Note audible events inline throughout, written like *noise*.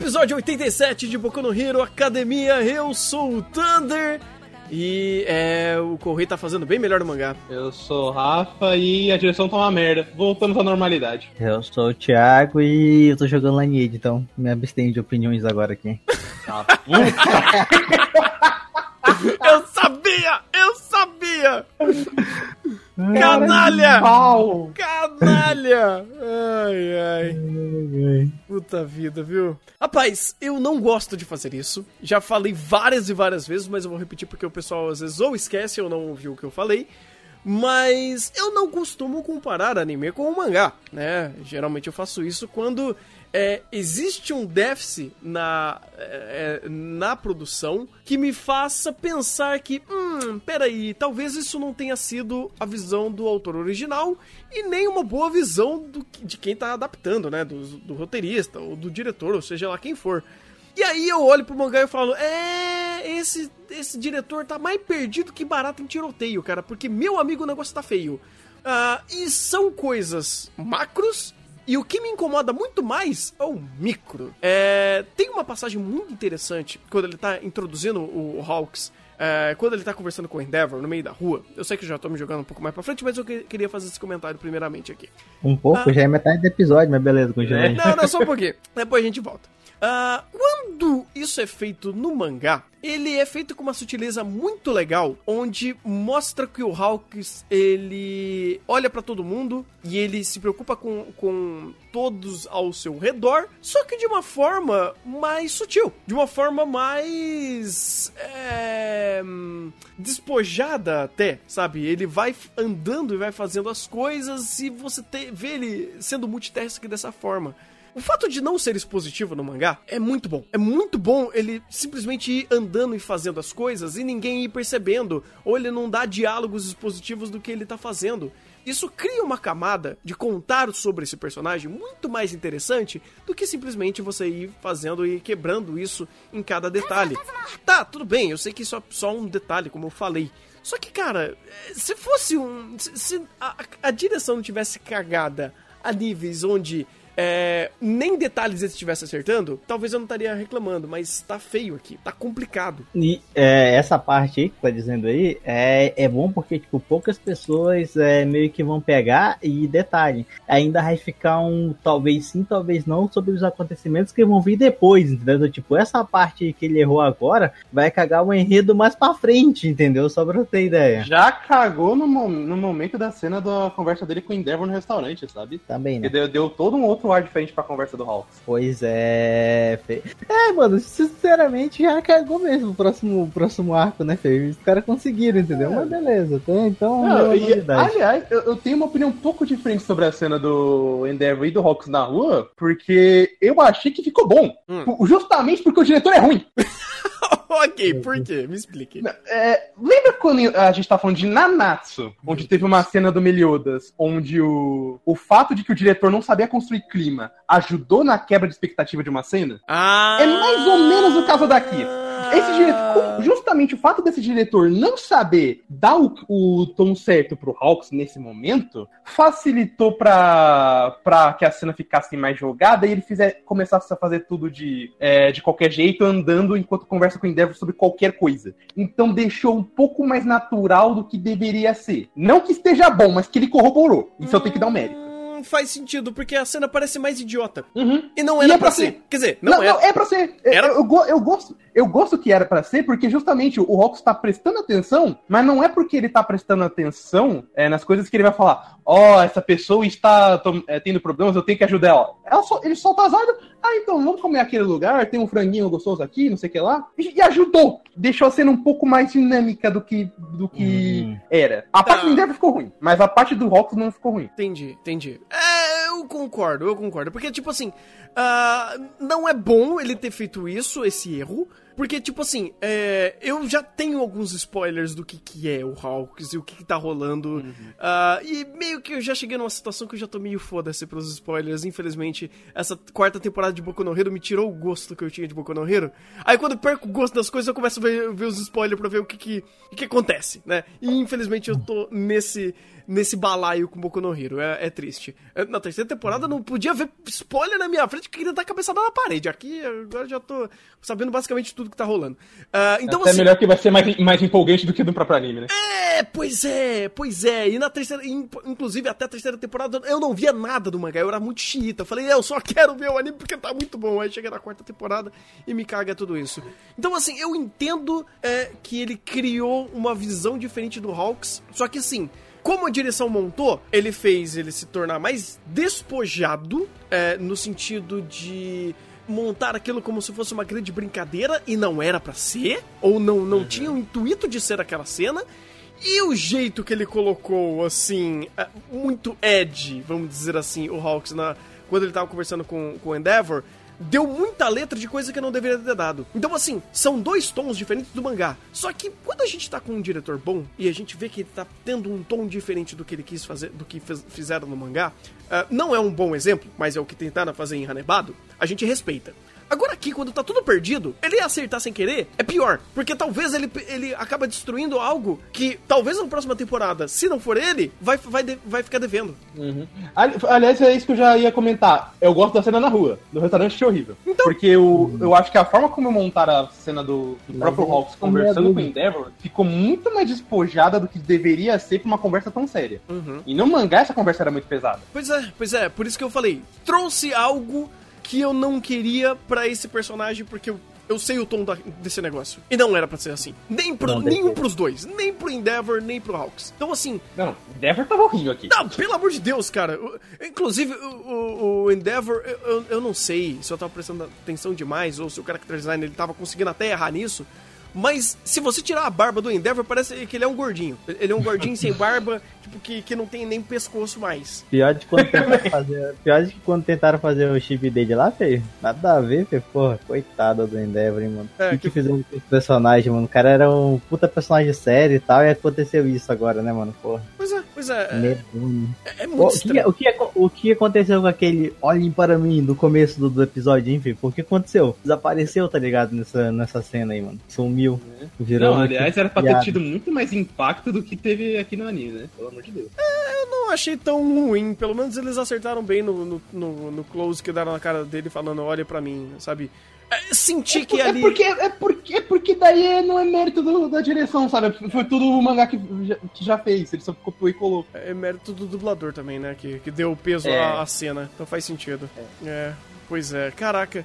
Episódio 87 de Boku no Hero Academia, eu sou o Thunder e é, o Correio tá fazendo bem melhor no mangá. Eu sou o Rafa e a direção tá uma merda. Voltamos à normalidade. Eu sou o Thiago e eu tô jogando Lineage, então me abstenho de opiniões agora aqui. *laughs* *laughs* eu sabia! Eu sabia! *laughs* Canalha! Canalha! Ai, ai. Puta vida, viu? Rapaz, eu não gosto de fazer isso. Já falei várias e várias vezes, mas eu vou repetir porque o pessoal às vezes ou esquece ou não ouviu o que eu falei. Mas eu não costumo comparar anime com o mangá, né? Geralmente eu faço isso quando é, existe um déficit na, é, é, na produção que me faça pensar que, hum, peraí, talvez isso não tenha sido a visão do autor original e nem uma boa visão do, de quem tá adaptando, né? Do, do roteirista ou do diretor, ou seja lá quem for. E aí eu olho pro mangá e falo, é, esse, esse diretor tá mais perdido que barato em tiroteio, cara, porque meu amigo o negócio tá feio. Uh, e são coisas macros e o que me incomoda muito mais é o micro. É, tem uma passagem muito interessante quando ele tá introduzindo o Hawks. É, quando ele tá conversando com o Endeavor no meio da rua, eu sei que já tô me jogando um pouco mais pra frente, mas eu que, queria fazer esse comentário primeiramente aqui. Um pouco? Ah, já é metade do episódio, mas beleza, continua. É, não, não, só um pouquinho. Depois a gente volta. Uh, quando isso é feito no mangá, ele é feito com uma sutileza muito legal, onde mostra que o Hawks ele olha para todo mundo e ele se preocupa com, com todos ao seu redor, só que de uma forma mais sutil, de uma forma mais é, despojada até, sabe? Ele vai andando e vai fazendo as coisas e você te, vê ele sendo multitask dessa forma. O fato de não ser expositivo no mangá é muito bom. É muito bom ele simplesmente ir andando e fazendo as coisas e ninguém ir percebendo, ou ele não dá diálogos expositivos do que ele tá fazendo. Isso cria uma camada de contar sobre esse personagem muito mais interessante do que simplesmente você ir fazendo e quebrando isso em cada detalhe. Tá, tudo bem, eu sei que isso é só um detalhe, como eu falei. Só que, cara, se fosse um. Se a, a direção não tivesse cagada a níveis onde é, nem detalhes ele estivesse acertando, talvez eu não estaria reclamando, mas tá feio aqui, tá complicado. E é, essa parte aí que tá dizendo aí é, é bom porque, tipo, poucas pessoas é, meio que vão pegar e detalhe, ainda vai ficar um talvez sim, talvez não sobre os acontecimentos que vão vir depois, entendeu? Tipo, essa parte que ele errou agora vai cagar o enredo mais pra frente, entendeu? Só pra ter ideia. Já cagou no, no momento da cena da conversa dele com o Endeavor no restaurante, sabe? Também, né? Deu, deu todo um outro ar diferente pra conversa do Hawks. Pois é, Fê. É, mano, sinceramente já cagou mesmo o próximo, o próximo arco, né, Fê? Os caras conseguiram, entendeu? É. Mas beleza, tá? então. Não, e, aliás, eu, eu, tenho uma opinião um pouco diferente sobre a cena do Endeavor e do Hawks na rua, porque eu achei que ficou bom. Hum. Justamente porque o diretor é ruim. *laughs* ok, por quê? Me explique. É, lembra quando a gente tá falando de Nanatsu, onde teve uma cena do Meliodas, onde o, o fato de que o diretor não sabia construir clima ajudou na quebra de expectativa de uma cena? Ah. É mais ou menos o caso daqui. Esse diretor, justamente o fato desse diretor não saber dar o, o tom certo pro Hawks nesse momento, facilitou pra, pra que a cena ficasse mais jogada e ele fizer, começasse a fazer tudo de, é, de qualquer jeito, andando enquanto conversa com o Endeavor sobre qualquer coisa. Então deixou um pouco mais natural do que deveria ser. Não que esteja bom, mas que ele corroborou. Isso eu tenho que dar um mérito faz sentido, porque a cena parece mais idiota. Uhum. E não era e é pra, pra ser. ser. Quer dizer, não, não era. Não, é pra ser. Era... Eu, eu, eu, gosto, eu gosto que era pra ser, porque justamente o Rox tá prestando atenção, mas não é porque ele tá prestando atenção é, nas coisas que ele vai falar, ó, oh, essa pessoa está é, tendo problemas, eu tenho que ajudar ela. ela só, ele solta as ordens, ah, então vamos comer aquele lugar, tem um franguinho gostoso aqui, não sei o que lá. E, e, ajudou. Deixou a cena um pouco mais dinâmica do que, do que hum. era. A parte tá. do Endeavor ficou ruim, mas a parte do Rox não ficou ruim. Entendi, entendi. É, eu concordo, eu concordo. Porque, tipo assim, uh, não é bom ele ter feito isso, esse erro. Porque, tipo assim, é, eu já tenho alguns spoilers do que, que é o Hawks e o que, que tá rolando. Uhum. Uh, e meio que eu já cheguei numa situação que eu já tô meio foda-se pros spoilers. Infelizmente, essa quarta temporada de Boku no Hero me tirou o gosto que eu tinha de Boku no Hero. Aí quando eu perco o gosto das coisas, eu começo a ver, ver os spoilers pra ver o que, que, o que acontece, né? E infelizmente eu tô nesse nesse balaio com Boku no Hero. É, é triste. É, na terceira temporada não podia ver spoiler na minha frente que queria dar a cabeçada na parede. Aqui agora já tô sabendo basicamente tudo que tá rolando. Uh, então, Até assim, melhor que vai ser mais, mais empolgante do que do próprio anime, né? É, pois é, pois é. E na terceira, inclusive até a terceira temporada, eu não via nada do mangá. Eu era muito xiita. Eu falei, eu só quero ver o anime porque tá muito bom. Aí chega na quarta temporada e me caga tudo isso. Então, assim, eu entendo é, que ele criou uma visão diferente do Hawks. Só que assim como a direção montou, ele fez ele se tornar mais despojado, é, no sentido de montar aquilo como se fosse uma grande brincadeira e não era para ser, ou não, não uhum. tinha o intuito de ser aquela cena. E o jeito que ele colocou, assim, é, muito Ed, vamos dizer assim, o Hawks, na, quando ele tava conversando com, com o Endeavor, deu muita letra de coisa que não deveria ter dado. Então, assim, são dois tons diferentes do mangá. Só que quando a gente tá com um diretor bom e a gente vê que ele tá tendo um tom diferente do que ele quis fazer, do que fez, fizeram no mangá, uh, não é um bom exemplo, mas é o que tentaram fazer em Hanebado, a gente respeita. Agora aqui, quando tá tudo perdido, ele acertar sem querer é pior. Porque talvez ele, ele acaba destruindo algo que talvez na próxima temporada, se não for ele, vai, vai, vai ficar devendo. Uhum. Aliás, é isso que eu já ia comentar. Eu gosto da cena na rua. Do restaurante achei horrível. Então... Porque eu, eu acho que a forma como montaram a cena do, do próprio Hawks conversando com o Endeavor ficou muito mais despojada do que deveria ser pra uma conversa tão séria. Uhum. E no mangá essa conversa era muito pesada. Pois é, pois é. Por isso que eu falei. Trouxe algo que eu não queria para esse personagem, porque eu, eu sei o tom da, desse negócio. E não era para ser assim. Nem pro, não, nenhum pros dois. Nem pro Endeavor, nem pro Hawks. Então, assim. Não, Endeavor tava horrível aqui. Não, pelo amor de Deus, cara. Inclusive, o, o, o Endeavor, eu, eu não sei se eu tava prestando atenção demais ou se o character design ele tava conseguindo até errar nisso. Mas se você tirar a barba do Endeavor, parece que ele é um gordinho. Ele é um gordinho *laughs* sem barba, tipo, que, que não tem nem pescoço mais. Pior de quando *laughs* tentaram fazer, pior de quando tentaram fazer o chip dele lá, feio. Nada a ver, feio. Porra, coitado do Endeavor, hein, mano. É, que, que fizeram com esse personagem, mano? O cara era um puta personagem sério e tal, e aconteceu isso agora, né, mano? Porra. Pois é, pois é. É, é, é muito o que, o, que, o que aconteceu com aquele Olhem para mim no começo do, do episódio, hein, feio? O que aconteceu? Desapareceu, tá ligado? Nessa, nessa cena aí, mano. Sumiu sumiu. É. Virou não, aliás, era pra ter tido muito mais impacto do que teve aqui no anime, né? Pelo amor de Deus. É, eu não achei tão ruim. Pelo menos eles acertaram bem no, no, no, no close que deram na cara dele falando, olha pra mim, sabe? É, senti é que é ali. É porque, é, porque, é porque daí não é mérito do, da direção, sabe? Foi tudo o mangá que já, que já fez, ele só copiou e colocou. É mérito do dublador também, né? Que, que deu peso é. à, à, cena. Então faz sentido. É. é, pois é. Caraca.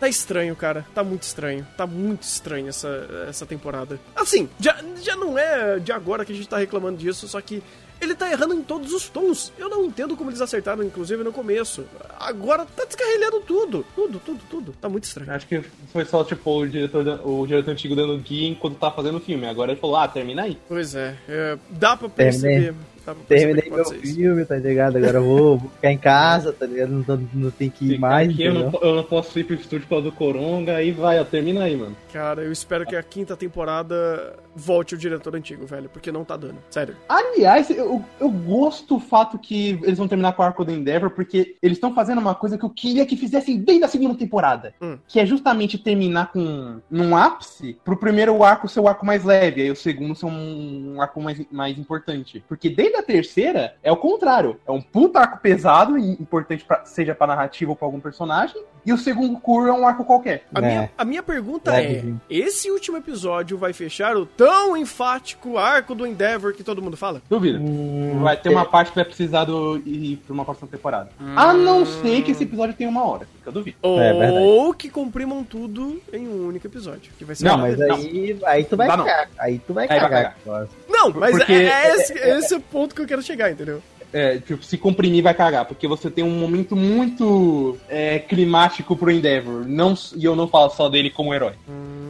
Tá estranho, cara. Tá muito estranho. Tá muito estranho essa, essa temporada. Assim, já, já não é de agora que a gente tá reclamando disso, só que ele tá errando em todos os tons. Eu não entendo como eles acertaram, inclusive, no começo. Agora tá descarrilhando tudo. Tudo, tudo, tudo. Tá muito estranho. Acho que foi só, tipo, o diretor, o diretor antigo dando guia enquanto tá fazendo o filme. Agora ele falou, ah, termina aí. Pois é. é dá pra perceber. Tá Terminei meu filme, tá ligado? Agora eu vou, vou, ficar em casa, tá ligado? Não, tô, não tem que ir Ficar mais. Aqui, eu, não, eu não posso ir pro estúdio por causa do Coronga, aí vai, ó, termina aí, mano. Cara, eu espero que a quinta temporada volte o diretor antigo, velho, porque não tá dando. Sério. Aliás, eu, eu gosto do fato que eles vão terminar com o arco do Endeavor, porque eles estão fazendo uma coisa que eu queria que fizessem desde a segunda temporada. Hum. Que é justamente terminar com num ápice pro primeiro arco ser o arco mais leve, aí o segundo ser um, um arco mais, mais importante. Porque desde da terceira é o contrário. É um puta arco pesado, importante pra, seja pra narrativa ou pra algum personagem. E o segundo curso é um arco qualquer. A, é. minha, a minha pergunta é: é esse último episódio vai fechar o tão enfático arco do Endeavor que todo mundo fala? Duvido. Hum, vai ter uma parte que vai precisar do, ir pra uma próxima temporada. Hum. A não ser que esse episódio tenha uma hora. Que eu duvido. Ou é, que comprimam tudo em um único episódio. Que vai ser não, mas aí, aí tu vai cagar. Aí tu vai cagar. Não, mas Porque... é, é, esse, é esse é o ponto que eu quero chegar, entendeu? É, tipo, se comprimir vai cagar, porque você tem um momento muito é, climático pro Endeavor. Não, e eu não falo só dele como herói. Hum...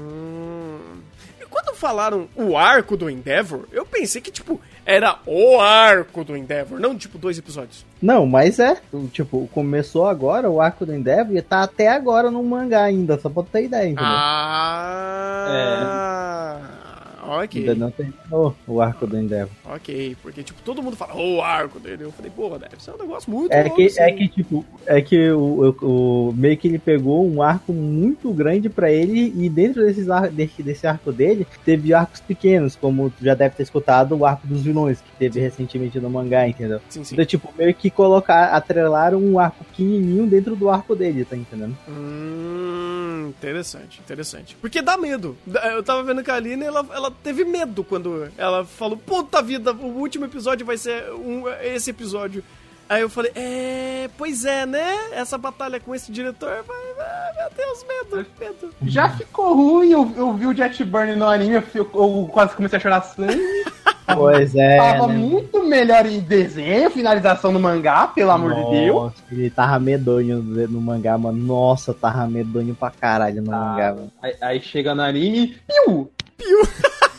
Quando falaram o arco do Endeavor, eu pensei que, tipo, era o arco do Endeavor, não tipo dois episódios. Não, mas é, tipo, começou agora o arco do Endeavor e tá até agora no mangá ainda, só pra ter ideia, entendeu? Ah. É. Ok. Ainda não terminou o arco do Endeavor. Ok, porque, tipo, todo mundo fala, o arco dele. Eu falei, porra, deve ser um negócio muito é que assim. É que, tipo, é que o, o, o, meio que ele pegou um arco muito grande pra ele e dentro desses ar, desse, desse arco dele, teve arcos pequenos, como tu já deve ter escutado, o arco dos vilões, que teve recentemente no mangá, entendeu? Sim, sim. Então, tipo, meio que colocar, atrelaram um arco pequenininho dentro do arco dele, tá entendendo? Hum, interessante, interessante. Porque dá medo. Eu tava vendo que a Aline, ela, ela teve medo quando ela falou, puta vida, o último episódio vai ser um, esse episódio. Aí eu falei, é, pois é, né? Essa batalha com esse diretor, vai, vai, meu Deus, medo, medo. Já ficou ruim, eu, eu vi o Jet Burn no anime, eu, eu quase comecei a chorar sangue. Pois é. Tava né? muito melhor em desenho, finalização no mangá, pelo amor de Deus. Nossa, ele tava medonho no, mangá, mano. Nossa, tava medonho pra caralho no mangá, mano. Aí, aí chega no anime, piu! *laughs*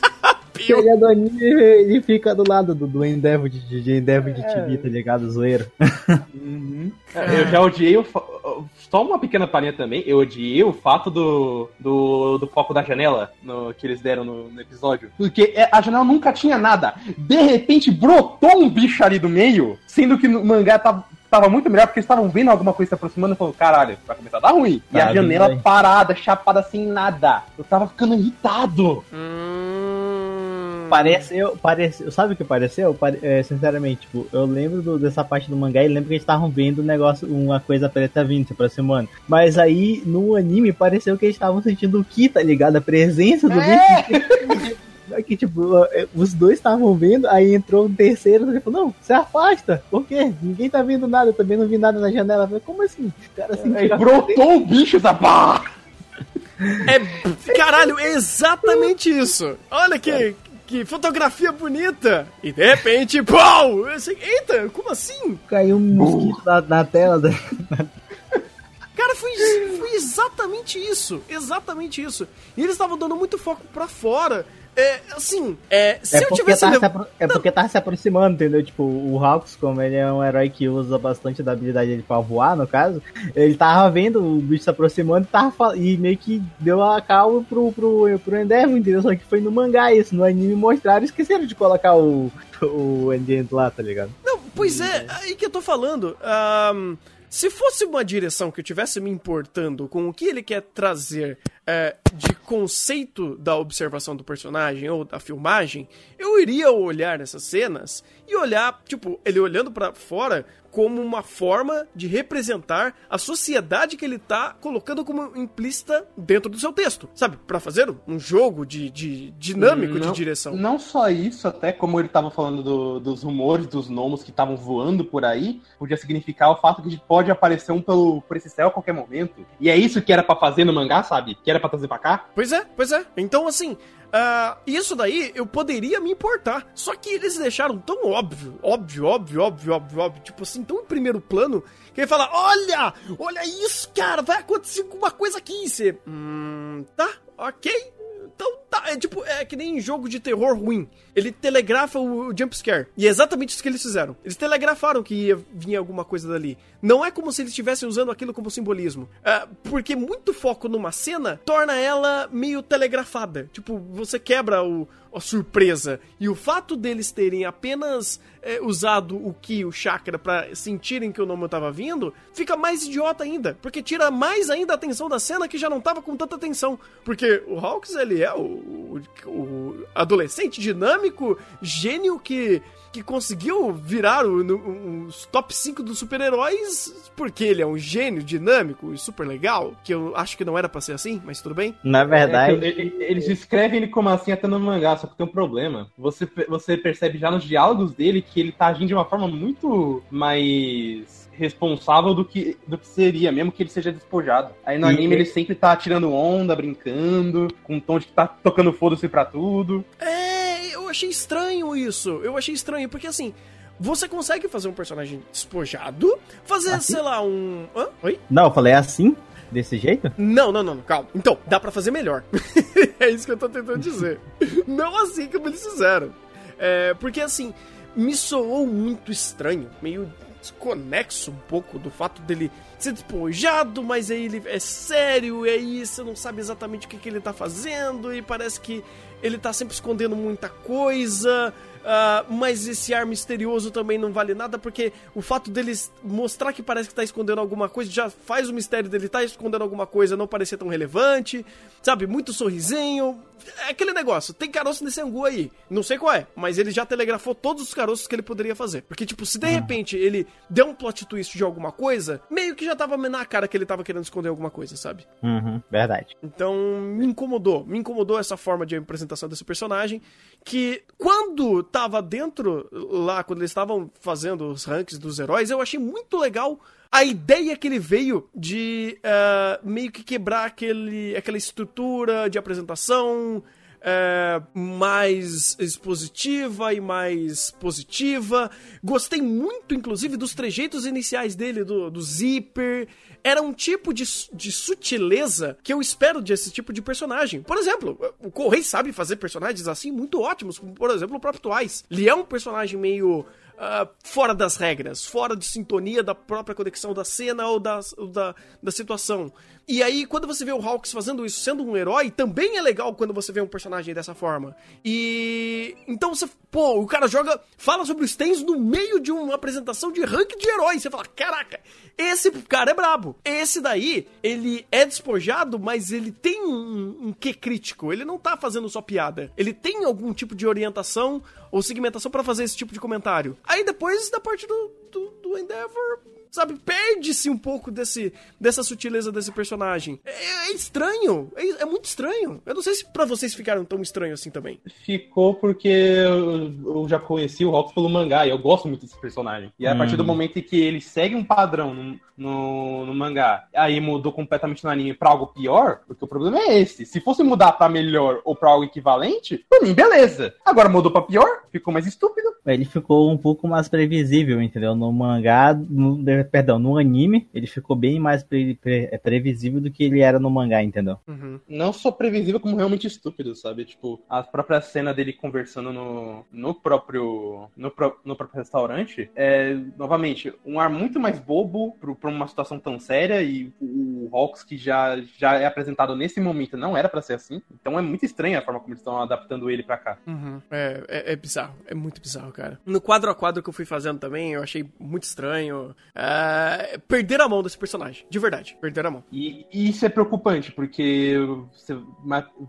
Chega do anime ele fica do lado do, do Endeavor de, de Endeavor de Tibi, tá ligado? Zoeiro. Uhum. Eu já odiei o. Só uma pequena palhinha também. Eu odiei o fato do, do, do foco da janela no, que eles deram no, no episódio. Porque é, a janela nunca tinha nada. De repente brotou um bicho ali do meio, sendo que no mangá tava. Tava muito melhor porque eles estavam vendo alguma coisa se aproximando e falou: caralho, vai começar a dar ruim. e Tá a janela aí. parada, chapada sem nada. Eu tava ficando irritado. Hum. Pareceu, pareceu, sabe o que pareceu? Pare- é, sinceramente, tipo, eu lembro do- dessa parte do mangá e lembro que eles estavam vendo um negócio, uma coisa preta vindo se aproximando. Mas aí, no anime, pareceu que eles estavam sentindo o Ki, tá ligado? A presença do bicho. *laughs* É que, tipo, é, os dois estavam vendo, aí entrou um terceiro e falou, não, se afasta, por quê? Ninguém tá vendo nada, eu também não vi nada na janela. Eu falei, como assim? O cara Aí sentiu a brotou o bicho, Zapá! É, caralho, é exatamente isso. Olha que, que fotografia bonita. E de repente, pau! Eu assim, Eita, como assim? caiu um mosquito na, na tela. Da... *laughs* Cara, foi, foi exatamente isso. Exatamente isso. E eles estavam dando muito foco pra fora. É, assim, é, se É eu porque, tivesse. lev- apro- é porque tava se aproximando, entendeu? Tipo, o Hawks, como ele é um herói que usa bastante da habilidade dele pra voar, no caso, ele tava vendo o bicho se aproximando e, tava e meio que deu a calma pro, pro, pro Endeavor, entendeu? Só que foi no mangá isso, no anime mostraram e esqueceram de colocar o, *laughs* o Endgame lá, tá ligado? Não, pois é, aí que eu tô falando. Ahn, se fosse uma direção que eu tivesse me importando com o que ele quer trazer é, de conceito da observação do personagem ou da filmagem, eu iria olhar essas cenas e olhar, tipo, ele olhando pra fora como uma forma de representar a sociedade que ele tá colocando como implícita dentro do seu texto, sabe? Pra fazer um jogo de, de dinâmico de Não- direção. Não só isso, até como ele tava falando do- dos rumores dos gnomos que estavam voando por aí, podia significar o fato que pode aparecer um pelo, por esse céu a qualquer momento. E é isso que era pra fazer no mangá, sabe? Que era pra trazer pra cá. Pois é, pois é. Então, assim, ah, isso daí eu poderia me importar. Só que eles deixaram tão óbvio, óbvio, óbvio, óbvio, óbvio, óbvio, tipo assim, tão em primeiro plano, que ele fala: Olha, olha isso, cara, vai acontecer alguma coisa aqui. E você, hum, tá, ok. Então tá, é tipo, é que nem jogo de terror ruim. Ele telegrafa o, o jump scare. E é exatamente isso que eles fizeram. Eles telegrafaram que ia vir alguma coisa dali. Não é como se eles estivessem usando aquilo como simbolismo. É, porque muito foco numa cena torna ela meio telegrafada. Tipo, você quebra o, surpresa. E o fato deles terem apenas é, usado o Ki, o chakra, pra sentirem que o nome tava vindo, fica mais idiota ainda. Porque tira mais ainda a atenção da cena que já não tava com tanta atenção. Porque o Hawks, ele é o, o- o adolescente dinâmico, gênio que, que conseguiu virar o- no- os top 5 dos super-heróis porque ele é um gênio dinâmico e super legal. Que eu acho que não era pra ser assim, mas tudo bem. Na verdade, É que ele- eles escrevem ele como assim até no mangá, só que tem um problema. Você, você percebe já nos diálogos dele que ele tá agindo de uma forma muito mais responsável do que, do que seria, mesmo que ele seja despojado. Aí no E- anime ele sempre tá tirando onda, brincando, com um tom de que tá tocando foda-se pra tudo. É, achei estranho isso. Eu achei estranho, porque assim, você consegue fazer um personagem despojado, fazer, Assim? sei lá, um. Hã? Oi? não, eu falei assim, desse jeito? Não, não, não, não, calma. Então, dá pra fazer melhor. *laughs* é isso que eu tô tentando dizer. *laughs* Não assim como eles fizeram. É, porque assim, me soou muito estranho, meio desconexo um pouco do fato dele ser despojado, mas aí ele é sério, e aí você não sabe exatamente o que, que ele tá fazendo, e parece que ele tá sempre escondendo muita coisa. Uh, mas esse ar misterioso também não vale nada, porque o fato deles mostrar que parece que tá escondendo alguma coisa já faz o mistério dele tá escondendo alguma coisa não parecer tão relevante, sabe? Muito sorrisinho. É aquele negócio, tem caroço nesse angu aí. Não sei qual é, mas ele já telegrafou todos os caroços que ele poderia fazer. Porque, tipo, se de uhum. repente ele deu um plot twist de alguma coisa, meio que já tava na cara que ele tava querendo esconder alguma coisa, sabe? Uhum, verdade. Então, me incomodou. Me incomodou essa forma de apresentação desse personagem. Que quando tava dentro lá, quando eles estavam fazendo os ranks dos heróis, eu achei muito legal a ideia que ele veio de uh, meio que quebrar aquele, aquela estrutura de apresentação uh, mais expositiva e mais positiva. Gostei muito, inclusive, dos trejeitos iniciais dele, do, do zíper. Era um tipo de, de sutileza que eu espero desse tipo de personagem. Por exemplo, o Correio sabe fazer personagens assim muito ótimos, por exemplo o próprio Twice. Ele é um personagem meio uh, fora das regras, fora de sintonia da própria conexão da cena ou da, da, da situação. E aí, quando você vê o Hawks fazendo isso, sendo um herói, também é legal quando você vê um personagem dessa forma. E. Então você. Pô, o cara joga. Fala sobre os Tens no meio de uma apresentação de ranking de heróis. Você fala, caraca, esse cara é brabo. Esse daí, ele é despojado, mas ele tem um, um quê crítico. Ele não tá fazendo só piada. Ele tem algum tipo de orientação ou segmentação para fazer esse tipo de comentário. Aí depois, da parte do, do, do Endeavor, sabe, perde-se um pouco desse, dessa sutileza desse personagem. É, é estranho, é, é, muito estranho. Eu não sei se para vocês ficaram tão estranho assim também. Ficou porque eu, eu já conheci o Hawks pelo mangá e eu gosto muito desse personagem. E a partir do uhum. momento em que ele segue um padrão no, no, no mangá, aí mudou completamente no anime pra algo pior, porque o problema é esse. Se fosse mudar pra melhor ou pra algo equivalente, pra mim, beleza. Agora mudou pra pior, ficou mais estúpido. Ele ficou um pouco mais previsível, entendeu? No mangá, no, perdão, no anime, ele ficou bem mais pre, pre, é, previsível do que ele era no mangá, entendeu? Uhum. Não só previsível, como realmente estúpido, sabe? Tipo, a própria cena dele conversando no, no próprio no, pro, no próprio restaurante é, novamente, um ar muito mais bobo pra uma situação tão séria e o Hawks que já, já é apresentado nesse momento não era para ser assim. Então é muito estranha a forma como eles estão adaptando ele para cá. Uhum. É, é, é, bizarro, é muito bizarro, cara. No quadro a quadro que eu fui fazendo também, eu achei muito estranho. Uh, é, perder a mão desse personagem. De verdade, perder a mão. E, e isso é preocupante, porque você,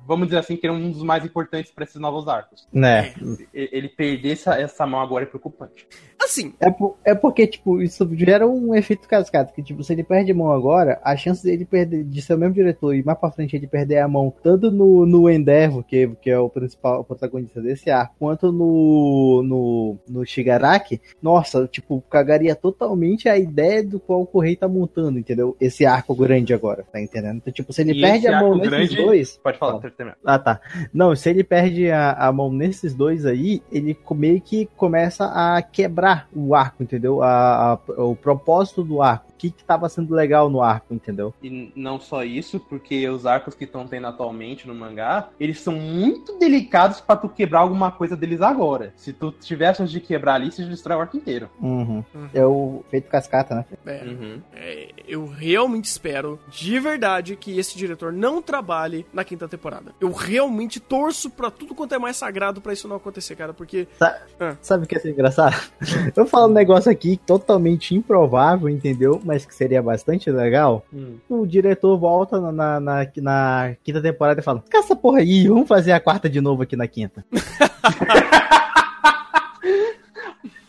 vamos dizer assim, que ele é um dos mais importantes para esses novos arcos. Né? Ele perder essa, essa mão agora é preocupante. Assim. É, por, é porque, tipo, isso gera um efeito cascata. Que, tipo, se ele perde a mão agora, a chance dele perder, de ser o mesmo diretor e mais pra frente ele perder a mão, tanto no, no Endeavor, que, que é o principal o protagonista desse arco, quanto no, no, no Shigaraki, nossa, tipo, cagaria totalmente a ideia do qual o Correio tá montando, entendeu? Esse arco grande agora, tá entendendo? Então, tipo, se ele e perde a mão nesses grande... dois. Pode falar, Ah, tá. Não, se ele perde a, a mão nesses dois aí, ele meio que começa a quebrar o arco, entendeu? A, a o propósito do arco que estava sendo legal no arco, entendeu? E não só isso, porque os arcos que estão tendo atualmente no mangá, eles são muito delicados para tu quebrar alguma coisa deles agora. Se tu chance de quebrar ali, você destrói o arco inteiro. Uhum. Uhum. É o feito cascata, né? É, uhum. é, eu realmente espero, de verdade, que esse diretor não trabalhe na quinta temporada. Eu realmente torço para tudo quanto é mais sagrado para isso não acontecer, cara, porque... Sa ah. Sabe o que é engraçado? *laughs* eu falo um negócio aqui totalmente improvável, entendeu? Mas que seria bastante legal. Hum. O diretor volta na, na, na, na quinta temporada e fala: Caça essa porra aí, vamos fazer a quarta de novo aqui na quinta. *laughs*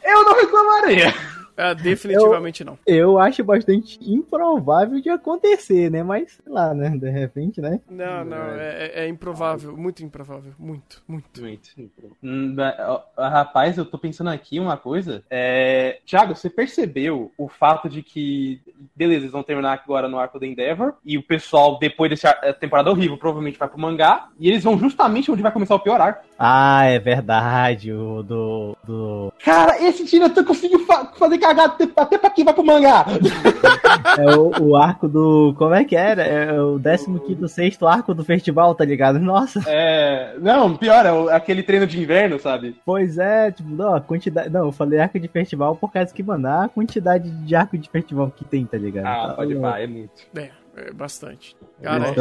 eu não reclamaria. É, definitivamente eu, não. Eu acho bastante improvável de acontecer, né? Mas, sei lá, né? De repente, né? Não, não, é, é, é improvável, muito improvável. Muito, muito. Muito. Hum, rapaz, eu tô pensando aqui uma coisa. É... Thiago, você percebeu o fato de que, beleza, eles vão terminar agora no arco da Endeavor, e o pessoal, depois dessa temporada horrível, provavelmente vai pro mangá, e eles vão justamente onde vai começar o pior arco. Ah, é verdade, o do. do... Cara, esse diretor conseguiu fa fazer cagado até pra quem vai pro mangá. *laughs* É o, o arco do. Como é que era? É o 15 sexto arco do festival, tá ligado? Nossa. É. Não, pior, é o- aquele treino de inverno, sabe? Pois é, tipo, não, a quantidade. Não, eu falei arco de festival por causa que, mano, a quantidade de arco de festival que tem, tá ligado? Ah, Tá pode pá, é muito. É, é bastante. É Cara,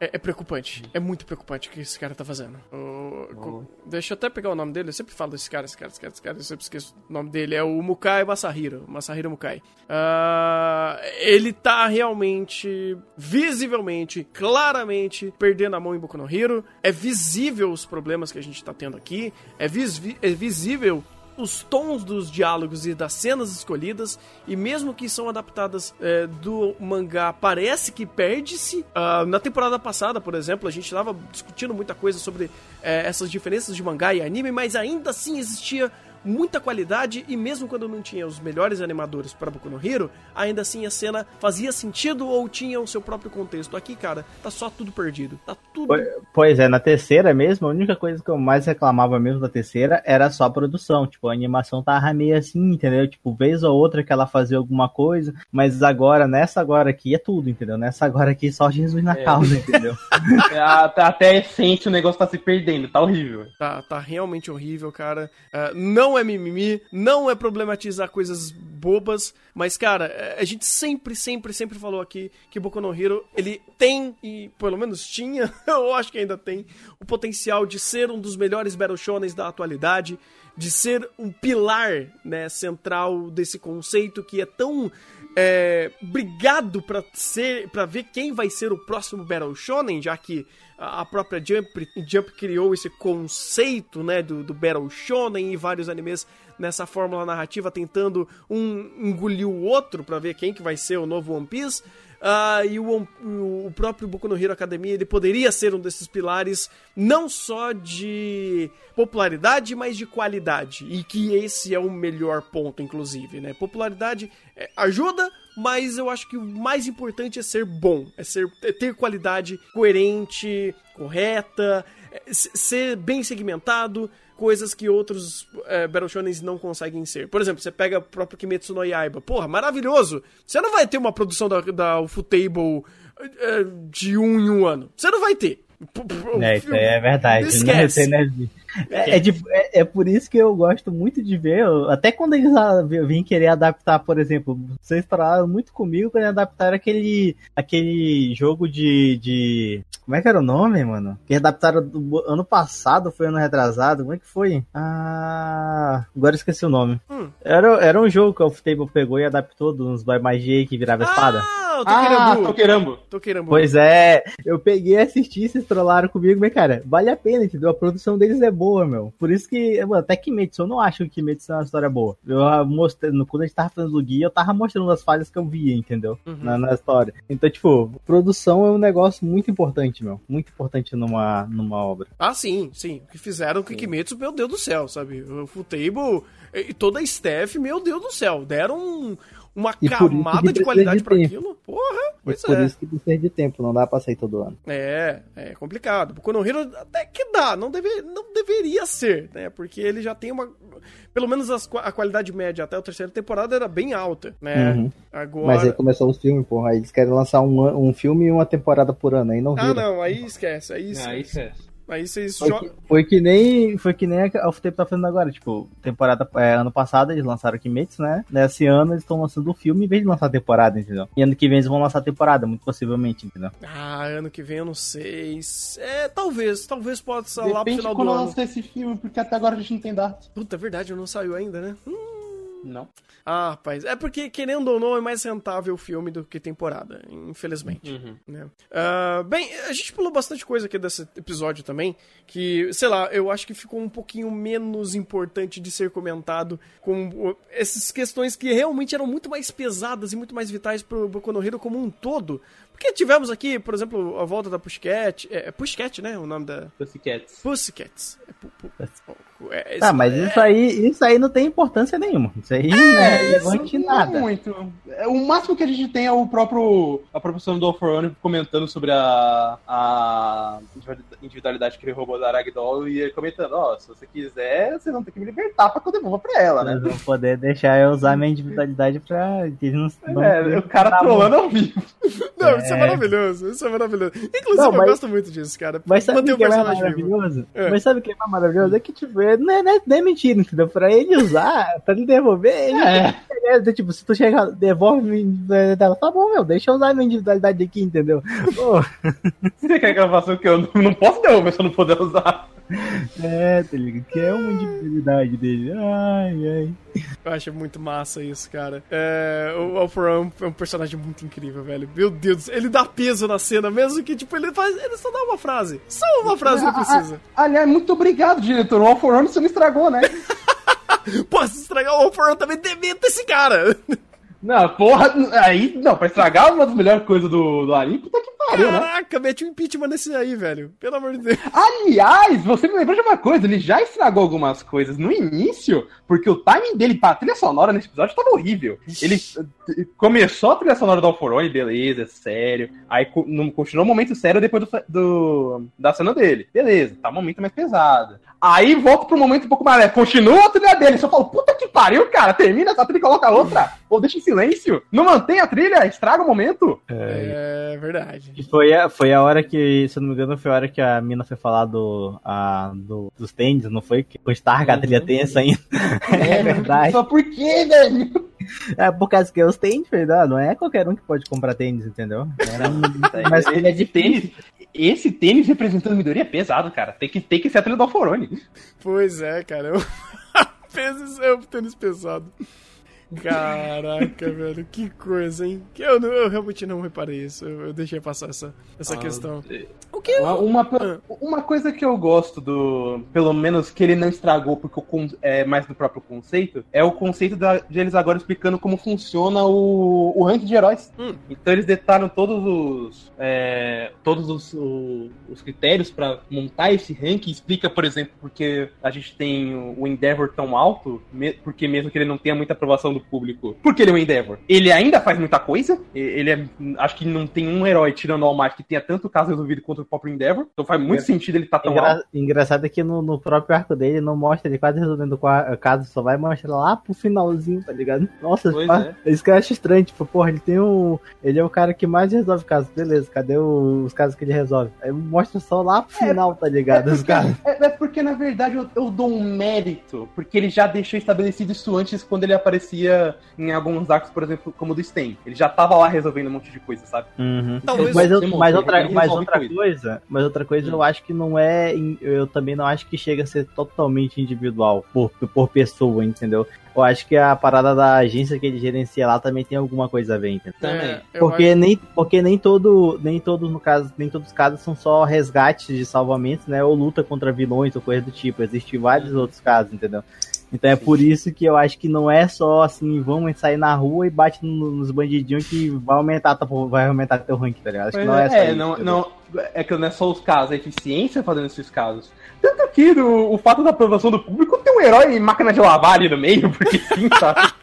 é, é preocupante. É muito preocupante o que esse cara tá fazendo. O- co- deixa eu até pegar o nome dele. Eu sempre falo desse cara, esse cara, esse cara, esse cara. Eu sempre esqueço o nome dele. É o Mukai Masahiro. Masahiro Mukai. Ah, ele tá realmente, visivelmente, claramente perdendo a mão em Boku no Hero. É visível os problemas que a gente tá tendo aqui. É, vis- é visível os tons dos diálogos e das cenas escolhidas, e mesmo que são adaptadas é, do mangá, parece que perde-se. Ah, na temporada passada, por exemplo, a gente estava discutindo muita coisa sobre é, essas diferenças de mangá e anime, mas ainda assim existia muita qualidade e mesmo quando não tinha os melhores animadores para Boku no Hero, ainda assim a cena fazia sentido ou tinha o seu próprio contexto. Aqui, cara, tá só tudo perdido. Tá tudo Pois é, na terceira mesmo, a única coisa que eu mais reclamava mesmo da terceira era só a produção. Tipo, a animação tava meio assim, entendeu? Tipo, vez ou outra que ela fazia alguma coisa, mas agora, nessa agora aqui é tudo, entendeu? Nessa agora aqui só Jesus na É. causa, entendeu? *laughs* É, até, até a essência o negócio tá se perdendo, tá horrível. Tá, tá realmente horrível, cara. Ah, não é mimimi, não é problematizar coisas bobas, mas, cara, eh, a gente sempre, sempre, sempre falou aqui que Boku no Hero, ele tem, e pelo menos tinha, *laughs* eu acho que ainda tem, o potencial de ser um dos melhores Battle Shonens da atualidade, de ser um pilar, né, central desse conceito que é tão é, brigado pra ser para ver quem vai ser o próximo Battle Shonen, já que a própria Jump, Jump criou esse conceito, né, do, do Battle Shonen e vários animes nessa fórmula narrativa tentando um engolir o outro pra ver quem que vai ser o novo One Piece. Ah, e o, o próprio Boku no Hero Academia ele poderia ser um desses pilares não só de popularidade, mas de qualidade. E que esse é o melhor ponto, inclusive, né? Popularidade é, ajuda, mas eu acho que o mais importante é ser bom, é ser é ter qualidade coerente, correta, é, ser bem segmentado, coisas que outros é, Battle Shonens não conseguem ser. Por exemplo, você pega o próprio Kimetsu no Yaiba, porra, maravilhoso. Você não vai ter uma produção da, da Ufotable é, de um em um ano. Você não vai ter. É, isso aí é verdade. Esquece. Né? É, é, de- é- é por isso que eu gosto muito de ver. eu- Até quando eles ah, vêm querer adaptar, por exemplo, vocês falaram muito comigo quando adaptaram aquele, aquele jogo de, de. Como é que era o nome, mano? Que adaptaram do ano passado, foi ano retrasado. Como é que foi? Ah. Agora eu esqueci o nome. Hum. Era, era um jogo que o Table pegou e adaptou dos By Magia que virava espada. Ah, o Ah. Tokerambo. Tokerambu. Pois é, eu peguei e assisti, vocês trollaram comigo, mas cara, vale a pena, entendeu? A produção deles é boa, meu. Por isso que, mano, até Kimetsu, eu não acho que Kimetsu é uma história boa. Eu ah, mostrei, quando a gente tava fazendo do guia, eu tava mostrando as falhas que eu via, entendeu? Uhum. Na, na história. Então, tipo, produção é um negócio muito importante, meu. Muito importante numa, numa obra. Ah, sim, sim. O que fizeram com o Kimetsu, meu Deus do céu, sabe? O Futable e toda a staff, meu Deus do céu. Deram um- uma E camada de qualidade tempo. aquilo. Porra, pois por é. isso que precisa de tempo, não dá pra sair todo ano. É, é complicado. Boku no Hero até que dá, não, deve, não deveria ser, né? Porque ele já tem uma. Pelo menos as a qualidade média até a terceira temporada era bem alta, né? Uhum. Agora. Mas aí começou os filmes, porra. Aí eles querem lançar um, um filme e uma temporada por ano, aí não vira. Ah, não, aí esquece. Aí, Ah, esquece. isso é. Aí vocês Foi jogam. que, foi que nem foi que nem a Off-Tape tá fazendo agora, tipo, temporada é, ano passado eles lançaram Kimetsu, né? Nesse ano eles estão lançando o filme em vez de lançar a temporada, entendeu? E ano que vem eles vão lançar a temporada, muito possivelmente, entendeu? Ah, ano que vem eu não sei. É, talvez, talvez possa lá pro Depende final do quando ano. lança esse filme, porque até agora a gente não tem data. Puta, é verdade, não saiu ainda, né? Hum. Não. Ah, rapaz, é porque, querendo ou não, é mais rentável o filme do que temporada, infelizmente. Uhum. né? Ah, bem, a gente pulou bastante coisa aqui desse episódio também, que, sei lá, eu acho que ficou um pouquinho menos importante de ser comentado com essas questões que realmente eram muito mais pesadas e muito mais vitais pro Boku no Hero como um todo. Porque tivemos aqui, por exemplo, a volta da Pussycat, é, é Pussycat, né, o nome da... Pussycats. Pussycats. É, pu- pu- é, Tá, mas é- isso aí, isso aí não tem importância nenhuma. Isso aí não é relevante nada. muito. É, O máximo que a gente tem é o próprio a própria pessoa do All for One comentando sobre a, a individualidade que ele roubou da Ragdoll e ele comentando, ó, se você quiser, você não tem que me libertar pra que eu devolva pra ela, né? Eles vão poder deixar eu usar minha individualidade pra. Eles não, não É, o cara trolando ao vivo. *laughs* Não, isso é É. maravilhoso, isso é maravilhoso. Inclusive, Não, eu mas- gosto muito disso, cara. Mas sabe o que é mais maravilhoso? É. Mas sabe o que é mais maravilhoso? É que, tipo, é- não é, não é- não é mentira, entendeu? Pra ele usar, pra ele devolver, ele É. é, tipo, se tu chegar, devolve minha individualidade dela, tá bom, meu, deixa eu usar minha individualidade aqui, entendeu? Pô, Você quer que eu faça o que eu não- não posso devolver se eu não puder usar? É, tá ligado? Que é uma individualidade dele. Ai, ai. Eu acho muito massa isso, cara. É, o Alforan é um personagem muito incrível, velho. Meu Deus, ele dá peso na cena, mesmo que, tipo, ele faz. Ele só dá uma frase. Só uma frase ele precisa. Aliás, muito obrigado, diretor. O Alforano você não estragou, né? *laughs* Pô, se estragar o Alforan também demita esse cara. Não, porra, aí, não, pra estragar uma das melhores coisas do, do anime, puta que pariu, né? Caraca, mete um impeachment nesse aí, velho. Pelo amor de Deus. *laughs* Aliás, você me lembrou de uma coisa, ele já estragou algumas coisas no início, porque o timing dele pra trilha sonora nesse episódio tava horrível. Ele eh, começou a trilha sonora do Alforone, beleza, é sério. Aí continuou o momento sério depois do, do- da cena dele. Beleza, tá um momento mais pesado. Aí volta pro momento um pouco mais leve. Continua a trilha dele. Só falo, puta que pariu, cara. Termina essa trilha e coloca outra. Ou deixa em silêncio. Não mantém a trilha, estraga o momento. É verdade. E foi a, foi a hora que, se eu não me engano, foi a hora que a mina foi falar do, a, do dos tênis, não foi? Que o Stark, a trilha tensa ainda. *laughs* É verdade. Só por quê, velho? *laughs* É por causa que os tênis, não, não é qualquer um que pode comprar tênis, entendeu? Era um, *laughs* mas ele é de tênis. Esse tênis representando a minoria é pesado, cara. Tem que, tem que ser a trilha do Alforone. Pois é, cara. Eu... *laughs* É um tênis pesado. Caraca, velho, que coisa, hein? Que eu, não- eu realmente não reparei isso. Eu, eu deixei passar essa, essa Ah, questão. é. O que? Uma, uma, Ah. uma coisa que eu gosto do. Pelo menos que ele não estragou, porque é mais do próprio conceito, é o conceito da- de eles agora explicando como funciona o, o ranking de heróis. Hum. Então eles detalham todos os. é, todos os, o- os critérios pra montar esse ranking. Explica, por exemplo, porque a gente tem o, o Endeavor tão alto, me- porque mesmo que ele não tenha muita aprovação do público. Porque ele é o Endeavor. Ele ainda faz muita coisa. Ele é. Acho que não tem um herói tirando o All Might que tenha tanto caso resolvido quanto o próprio Endeavor. Então faz muito É. sentido ele estar tão Engra- alto. Engraçado é que no, no próprio arco dele não mostra ele quase resolvendo o caso, só vai mostrar lá pro finalzinho, tá ligado? *laughs* Nossa, Pois pá, é. isso que eu acho estranho, tipo, porra, ele tem um. Ele é o cara que mais resolve casos, beleza, cadê o- os casos que ele resolve? Aí mostra só lá pro final, tá ligado? Os caras. É, é porque, na verdade, eu, eu dou um mérito, porque ele já deixou estabelecido isso antes quando ele aparecia em alguns arcos, por exemplo, como o do Sten. Ele já tava lá resolvendo um monte de coisa, sabe? Uhum. Talvez mas, eu- mas mostre, outra, mas outra coisa. coisa, mas outra coisa eu acho que não é, eu também não acho que chega a ser totalmente individual por, por pessoa, entendeu? Eu acho que a parada da agência que ele gerencia lá também tem alguma coisa a ver, entendeu? Também. eu Porque nem, porque nem todo, nem todos no caso, nem todos os casos são só resgates de salvamentos, né? Ou luta contra vilões ou coisa do tipo. Existem vários outros casos, entendeu? Então é Sim. por isso que eu acho que não é só assim, vamos sair na rua e bate no- nos bandidinhos que vai aumentar, vai aumentar teu rank, tá ligado? Acho que não é, só é, isso, não, entendeu? não, é que não é só os casos, é a eficiência fazendo esses casos. Tanto que no- o fato da aprovação do público tem um herói em máquina de lavar ali no meio, porque sim, tá? *laughs*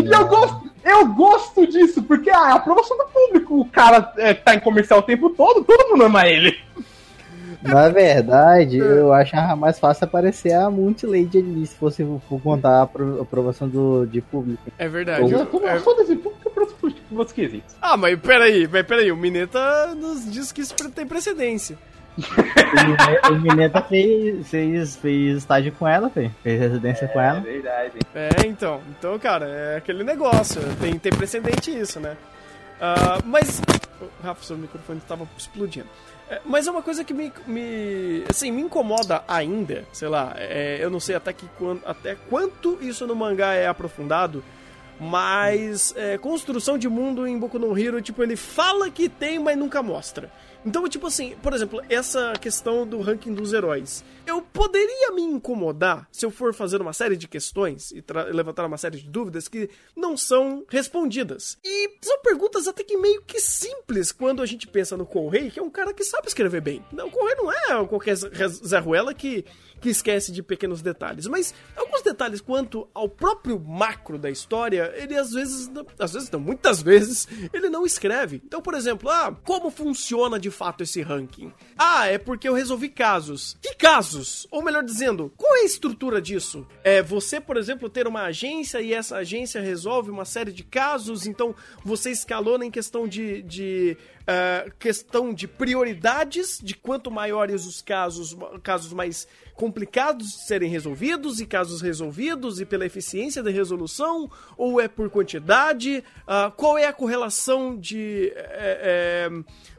E eu gosto, eu gosto disso, porque ah, é a aprovação do público. O cara é, tá em comercial o tempo todo, todo mundo ama ele. Na verdade, *laughs* eu achava mais fácil aparecer a Multilady ali, se fosse for contar a apro- aprovação do, de público. É verdade. Eu, eu- como é- foda-se, público para os outros quesitos. Ah, mas peraí, mas peraí, o Mineta nos diz que isso tem precedência. *laughs* O Mineta fez, fez, fez estágio com ela, fez, fez residência com É ela. verdade. É, então. Então, cara, é aquele negócio. Tem, tem precedente isso, né? Ah, mas. Oh, Rafa, seu microfone estava explodindo. É, mas é uma coisa que me, me. Assim, me incomoda ainda. Sei lá, é, eu não sei até, que, até quanto isso no mangá é aprofundado. Mas é, construção de mundo em Boku no Hero, tipo, ele fala que tem, mas nunca mostra. Então, tipo assim, por exemplo, essa questão do ranking dos heróis. Eu poderia me incomodar se eu for fazer uma série de questões e levantar uma série de dúvidas que não são respondidas. E são perguntas até que meio que simples quando a gente pensa no Correio, que é um cara que sabe escrever bem. Não, o Correio não é qualquer Zé Ruela que, que esquece de pequenos detalhes. Mas alguns detalhes quanto ao próprio macro da história, ele às vezes, às vezes não, muitas vezes, ele não escreve. Então, por exemplo, ah, como funciona de fato esse ranking? Ah, é porque eu resolvi casos. Que casos? Ou melhor dizendo, qual é a estrutura disso? É você, por exemplo, ter uma agência e essa agência resolve uma série de casos, então você escalona em questão de, de uh, questão de prioridades, de quanto maiores os casos, casos mais complicados de serem resolvidos e casos resolvidos e pela eficiência da resolução, ou é por quantidade? Uh, qual é a correlação de é, é,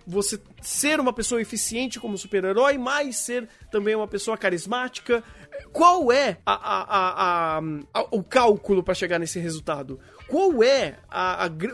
você ser uma pessoa eficiente como super-herói, mas ser também uma pessoa carismática? Qual é a, a, a, o cálculo para chegar nesse resultado? qual é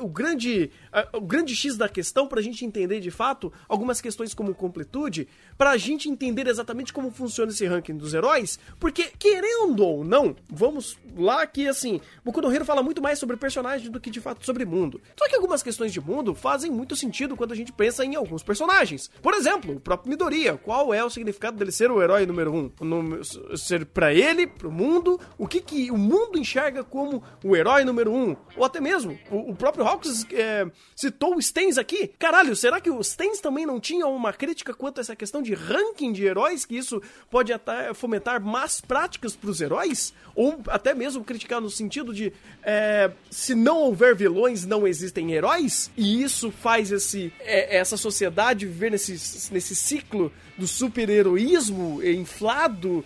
o, grande, o grande X da questão para a gente entender de fato algumas questões como completude, para a gente entender exatamente como funciona esse ranking dos heróis, porque querendo ou não, vamos lá que assim, Boku no Hero fala muito mais sobre personagem do que de fato sobre mundo. Só que algumas questões de mundo fazem muito sentido quando a gente pensa em alguns personagens. Por exemplo, o próprio Midoriya, qual é o significado dele ser o herói número um? No, ser para ele, para o mundo, o que que o mundo enxerga como o herói número um? ou até mesmo o, o próprio Hawks é, citou o Stens aqui. Caralho, será que os Stens também não tinham uma crítica quanto a essa questão de ranking de heróis, que isso pode até fomentar más práticas para os heróis? Ou até mesmo criticar no sentido de é, se não houver vilões, não existem heróis? E isso faz esse, é, essa sociedade viver nesse, nesse ciclo do super-heroísmo inflado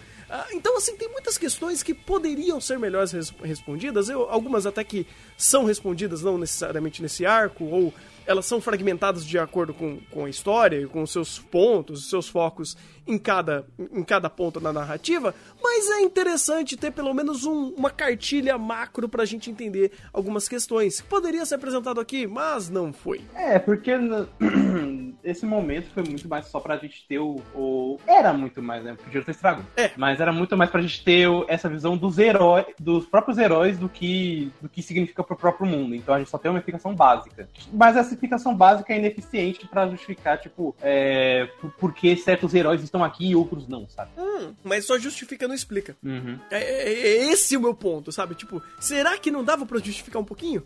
então, assim, tem muitas questões que poderiam ser melhores respondidas, eu, algumas até que são respondidas não necessariamente nesse arco, ou elas são fragmentadas de acordo com, com a história, com os seus pontos, os seus focos em cada, em cada ponto da narrativa, mas é interessante ter pelo menos um, uma cartilha macro pra gente entender algumas questões. Poderia ser apresentado aqui, mas não foi. É, porque *clears throat* esse momento foi muito mais só pra gente ter o. o... Era muito mais, né? Podia ter estrago. É. Mas era muito mais pra gente ter essa visão dos heróis, dos próprios heróis do que, do que significa pro próprio mundo. Então a gente só tem uma explicação básica. Mas essa explicação básica é ineficiente pra justificar, tipo, é, por, que certos heróis estão aqui e outros não, sabe? Hum, mas só justifica, não explica. Uhum. É, é, é, esse o meu ponto, sabe? Tipo, será que não dava pra justificar um pouquinho?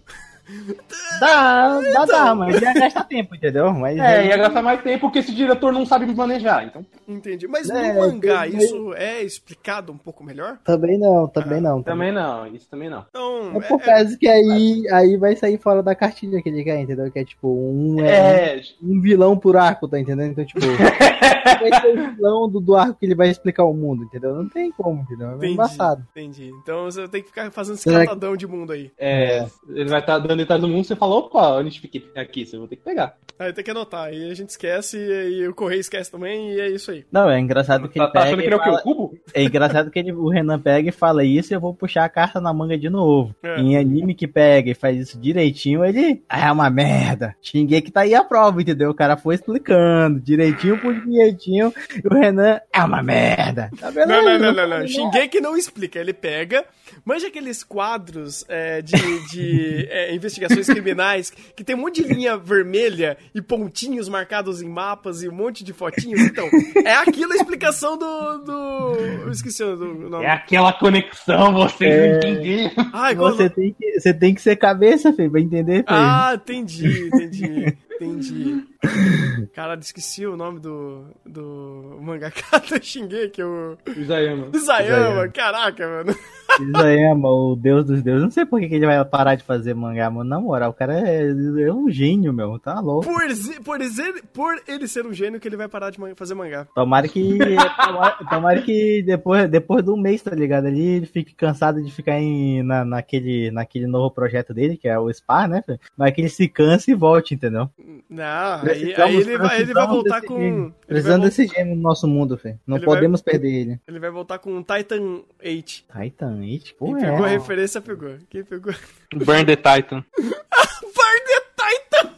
Dá, dá, então... dá, mas ia gastar tempo, entendeu? Mas é, ia gastar mais tempo porque esse diretor não sabe manejar, então. Entendi. Mas é, no mangá, também... isso é explicado um pouco melhor? Também não, também ah, não. Também. também não, isso também não. Então, é por é, causa é... que aí, aí vai sair fora da cartilha que ele quer, entendeu? Que é tipo, um, é, é... um vilão por arco, tá entendendo? Então, tipo, *laughs* vai ser o vilão do, do arco que ele vai explicar o mundo, entendeu? Não tem como, entendeu? É entendi, embaçado. Entendi. Então você tem que ficar fazendo esse catadão de mundo aí. É, ele vai estar tá dando detalhes do mundo, você fala, opa, onde fiquei aqui, você vai ter que pegar. Aí tem que anotar, aí a gente esquece, e o correio esquece também, e é isso aí. Não, é engraçado que tá, ele tá achando que ele é o quê? O cubo? É engraçado que ele, o Renan pega e fala isso e eu vou puxar a carta na manga de novo. É. Em anime que pega e faz isso direitinho, ele. Ah, é uma merda. Xinguei que tá aí a prova, entendeu? O cara foi explicando direitinho por direitinho. E o Renan é uma merda. Tá não, não, não, não, não. Xinguei que não explica. Ele pega, manja aqueles quadros é, de, de *laughs* é, investigações criminais que tem um monte de linha vermelha e pontinhos marcados em mapas e um monte de fotinhos. Então, é aquilo a explicação do. do... Eu esqueci o nome. É aquela conexão, você é... entender. Ai, você, tem que, você tem que ser cabeça, filho, pra entender. Filho. Ah, entendi, entendi. Entendi. Cara, esqueci o nome do, do mangaka *laughs* do Shingeki, o... Isayama. Isayama, caraca, mano. Isayama, o deus dos deuses. Não sei por que ele vai parar de fazer mangá, mano. Na moral, o cara é, é um gênio, meu. Tá louco. Por, por, por ele ser um gênio que ele vai parar de fazer mangá. Tomara que... tomara, tomara, que depois, depois do mês, tá ligado? Ali ele fique cansado de ficar em, na, naquele, naquele novo projeto dele, que é o Spa, né? Mas que ele se canse e volte, entendeu? Não, aí, aí ele, vai, ele vai voltar com. Precisando desse gêmeo no nosso mundo, Fê. Não ele podemos vai, perder ele. Ele vai voltar com um Titan 8. Titan 8? Quem é. pegou a referência, pegou. Quem pegou? Burn the Titan. *laughs* Burn the Titan!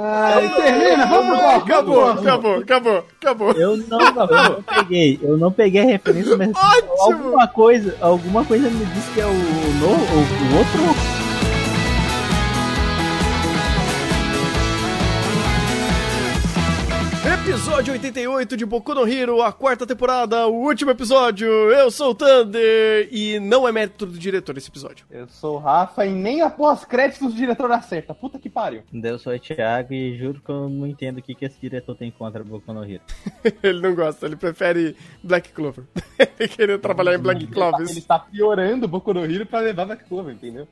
Ai, termina, vamos pro Acabou, acabou, acabou, acabou. Eu não, eu não peguei, eu não peguei a referência, mas Ótimo. alguma coisa, alguma coisa me disse que é o, o, o outro Episódio 88 de Boku no Hero, a quarta temporada, o último episódio. Eu sou o Thunder e não é mérito do diretor esse episódio. Eu sou o Rafa e nem após créditos o diretor acerta. Puta que pariu. Eu sou o Thiago e juro que eu não entendo o que, que esse diretor tem contra Boku no Hero. *laughs* ele não gosta, ele prefere Black Clover. *laughs* ele queria trabalhar em Black Clover. Ele está piorando o Boku no Hero pra levar Black Clover, entendeu?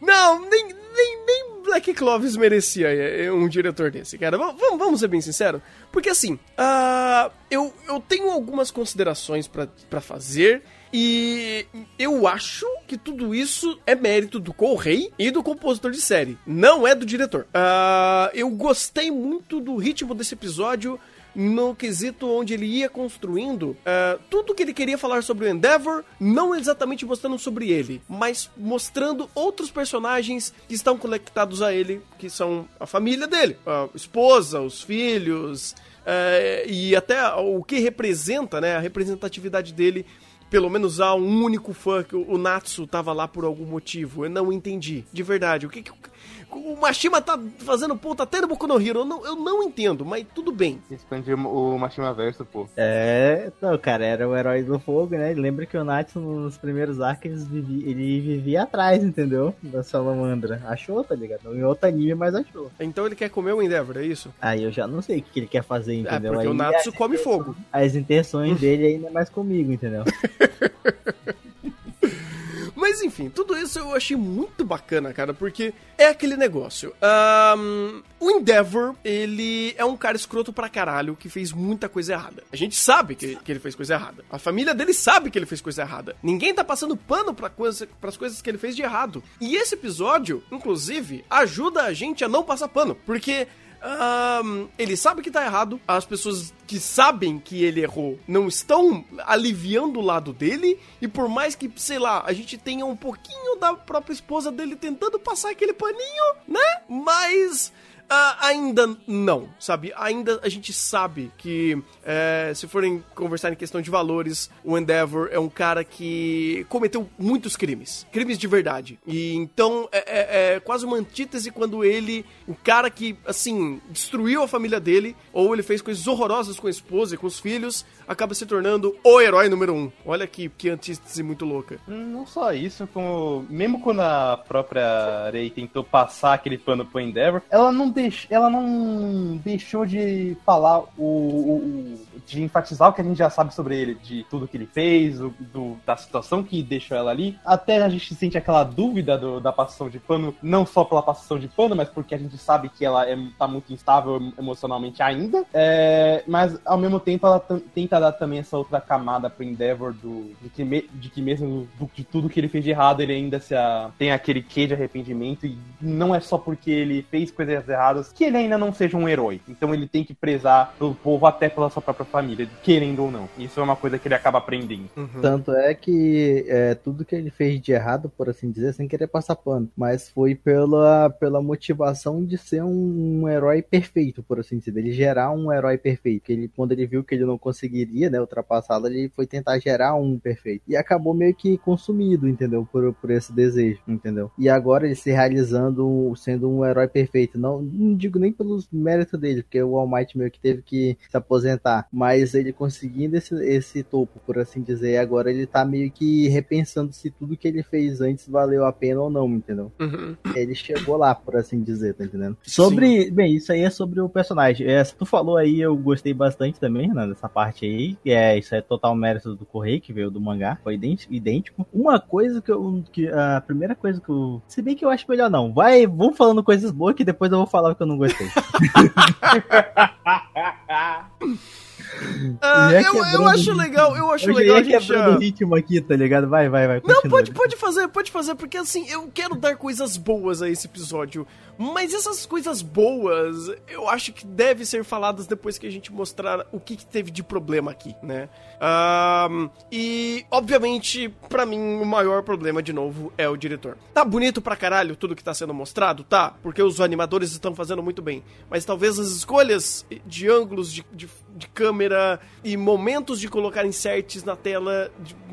Não, nem, nem, nem Black Clovis merecia é, um diretor desse, cara. Vamos, vamos ser bem sinceros. Porque assim, uh, eu, eu tenho algumas considerações para fazer. E eu acho que tudo isso é mérito do Correi e do compositor de série, não é do diretor. Uh, eu gostei muito do ritmo desse episódio no quesito onde ele ia construindo uh, tudo que ele queria falar sobre o Endeavor, não exatamente mostrando sobre ele, mas mostrando outros personagens que estão conectados a ele, que são a família dele, a esposa, os filhos, uh, e até o que representa, né, a representatividade dele pelo menos há um único fã que o Natsu tava lá por algum motivo. Eu não entendi, de verdade. O que, que o Mashima tá fazendo ponta até no Boku no Hero. Eu não, eu não entendo, mas tudo bem. Expandir o Mashima Verso, pô. É, não, cara, era o herói do fogo, né? Lembra que o Natsu nos primeiros arcos vivia, ele vivia atrás, entendeu? Da salamandra. Achou, tá ligado? Em outro anime, mas achou. Então ele quer comer o Endeavor, é isso? Aí eu já não sei o que ele quer fazer, é, entendeu? É, porque Aí, o Natsu come fogo. As intenções dele ainda é mais comigo, entendeu? *laughs* Mas enfim, tudo isso eu achei muito bacana, cara, porque é aquele negócio. Um, o Endeavor, ele é um cara escroto pra caralho que fez muita coisa errada. A gente sabe que, que ele fez coisa errada. A família dele sabe que ele fez coisa errada. Ninguém tá passando pano pra coisa, pras coisas que ele fez de errado. E esse episódio, inclusive, ajuda a gente a não passar pano. Porque um, ele sabe que tá errado. As pessoas que sabem que ele errou não estão aliviando o lado dele. E por mais que, sei lá, a gente tenha um pouquinho da própria esposa dele tentando passar aquele paninho, né? Mas Uh, ainda não, sabe? Ainda a gente sabe que, é, se forem conversar em questão de valores, o Endeavor é um cara que cometeu muitos crimes. Crimes de verdade. E então é, é, é quase uma antítese quando ele, o cara que, assim, destruiu a família dele, ou ele fez coisas horrorosas com a esposa e com os filhos, acaba se tornando o herói número um. Olha que, que antítese muito louca. Não só isso, como mesmo quando a própria Rei tentou passar aquele pano pro Endeavor, ela não ela não deixou de falar o, o, de enfatizar o que a gente já sabe sobre ele, de tudo que ele fez, o, do, da situação que deixou ela ali. Até a gente sente aquela dúvida do, da passação de pano, não só pela passação de pano, mas porque a gente sabe que ela é, tá muito instável emocionalmente ainda. É, mas ao mesmo tempo ela tenta dar também essa outra camada pro Endeavor do, de, que, me, de que mesmo do, de tudo que ele fez de errado, ele ainda se a, tem aquele quê de arrependimento e não é só porque ele fez coisas erradas que ele ainda não seja um herói. Então ele tem que prezar pelo povo até pela sua própria família, querendo ou não. Isso é uma coisa que ele acaba aprendendo. Uhum. Tanto é que é, tudo que ele fez de errado, por assim dizer, sem querer passar pano, mas foi pela, pela motivação de ser um, um herói perfeito, por assim dizer, ele gerar um herói perfeito. Que ele, quando ele viu que ele não conseguiria, né, ultrapassá-lo, ele foi tentar gerar um perfeito. E acabou meio que consumido, entendeu? Por, por esse desejo, entendeu? E agora ele se realizando, sendo um herói perfeito. Não, não digo nem pelos méritos dele, porque o All Might meio que teve que se aposentar, mas ele conseguindo esse, esse topo, por assim dizer, agora ele tá meio que repensando se tudo que ele fez antes valeu a pena ou não, entendeu? Uhum. Ele chegou lá, por assim dizer, tá entendendo? Sobre, Sim. bem, isso aí é sobre o personagem. É, tu falou aí, eu gostei bastante também, né, dessa parte aí, é, isso é total mérito do Correio, que veio do mangá, foi idêntico. Uma coisa que eu, que a primeira coisa que eu, se bem que eu acho melhor não, vai, vamos falando coisas boas que depois eu vou falar o que eu não gostei. Uh, *laughs* eu, eu acho legal, eu acho eu legal a gente já... o ritmo aqui, tá ligado? Vai, vai, vai. Continua. Não, pode, pode fazer, pode fazer, porque assim, eu quero dar coisas boas a esse episódio. Mas essas coisas boas, eu acho que devem ser faladas depois que a gente mostrar o que, que teve de problema aqui, né? Um, e, obviamente, para mim, o maior problema, de novo, é o diretor. Tá bonito pra caralho tudo que tá sendo mostrado? Tá, porque os animadores estão fazendo muito bem. Mas talvez as escolhas de ângulos de, de, de câmera e momentos de colocar inserts na tela,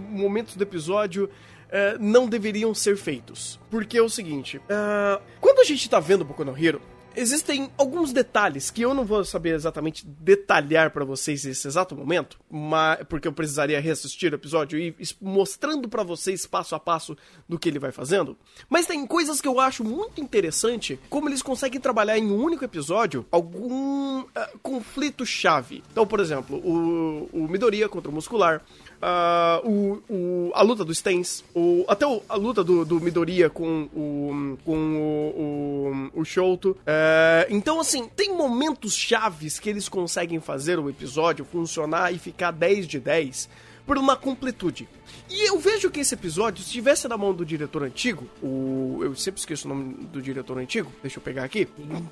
momentos do episódio uh, não deveriam ser feitos. Porque é o seguinte: uh, quando a gente tá vendo Boku no Hero, existem alguns detalhes que eu não vou saber exatamente detalhar para vocês nesse exato momento, mas, porque eu precisaria reassistir o episódio e mostrando para vocês passo a passo do que ele vai fazendo. Mas tem coisas que eu acho muito interessante, como eles conseguem trabalhar em um único episódio algum uh, conflito-chave. Então, por exemplo, o, o Midoriya contra o Muscular, uh, o, o, a luta dos Stens, o, até o, a luta do, do Midoriya com o, com o, o, o Shoto. Uh, então, assim, tem momentos chaves que eles conseguem fazer o episódio funcionar e ficar 10 de 10 por uma completude. E eu vejo que esse episódio, se estivesse na mão do diretor antigo, o. Eu sempre esqueço o nome do diretor antigo, deixa eu pegar aqui.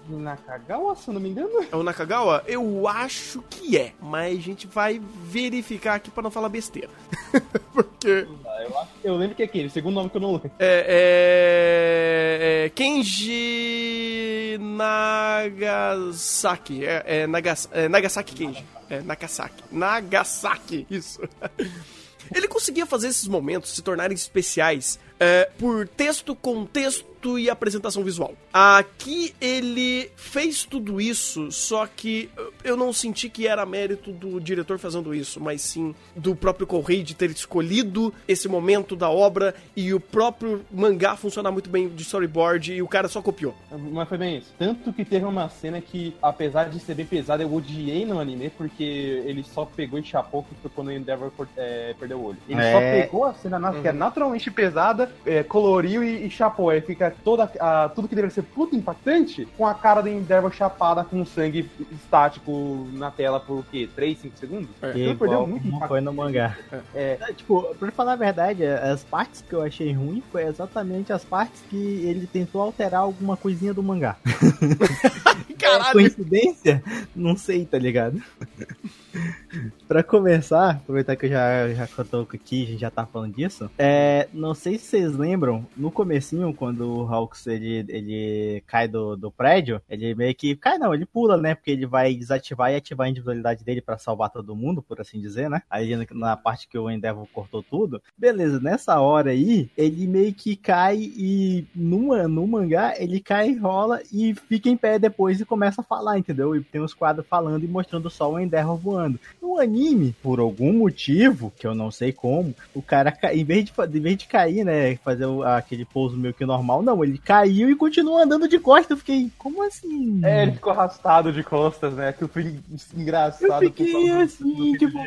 Nakagawa, se eu não me engano? É o Nakagawa? Eu acho que é, mas a gente vai verificar aqui para não falar besteira. *laughs* Porque. Ah, eu, eu, lembro que é aquele, segundo nome que eu não lembro. É. é, é Kenji Nagasaki. É, é, Nagas, é Nagasaki Kenji. É, Nagasaki. Nagasaki, isso. *laughs* Ele conseguia fazer esses momentos se tornarem especiais é, por texto, contexto e apresentação visual. Aqui ele fez tudo isso, só que eu não senti que era mérito do diretor fazendo isso, mas sim do próprio Correio de ter escolhido esse momento da obra e o próprio mangá funcionar muito bem de storyboard e o cara só copiou. Mas foi bem isso. Tanto que teve uma cena que, apesar de ser bem pesada, eu odiei no anime porque ele só pegou e chapou que foi quando o Endeavor é, perdeu o olho. Ele é... só pegou a cena uhum. que é uhum. naturalmente pesada é, coloriu e, e, chapou. Aí fica toda, a, tudo que deveria ser puta impactante com a cara do Endeavor chapada com sangue estático na tela por o quê? 3, 5 segundos? É. Então perdeu muito impacto. Foi no mangá. É. é. Tipo, pra falar a verdade, as partes que eu achei ruim foi exatamente as partes que ele tentou alterar alguma coisinha do mangá. *laughs* Caralho! Coincidência? Não sei, tá ligado? *laughs* *laughs* pra começar, aproveitar que eu já, já tô aqui, a gente já tá falando disso. É, não sei se vocês lembram, no comecinho, quando o Hawks ele, ele cai do, do prédio, ele meio que. Cai não, ele pula, né? Porque ele vai desativar e ativar a individualidade dele para salvar todo mundo, por assim dizer, né? Aí na parte que o Endeavor cortou tudo. Beleza, nessa hora aí, ele meio que cai e no, no mangá, ele cai, rola e fica em pé depois e começa a falar, entendeu? E tem os quadros falando e mostrando só o Endeavor voando. No anime, por algum motivo, que eu não sei como, o cara, em vez de, em vez de cair, né, fazer aquele pouso meio que normal, não, ele caiu e continuou andando de costas. Eu fiquei, como assim? É, ele ficou arrastado de costas, né, que foi engraçado. Eu fiquei assim, tipo,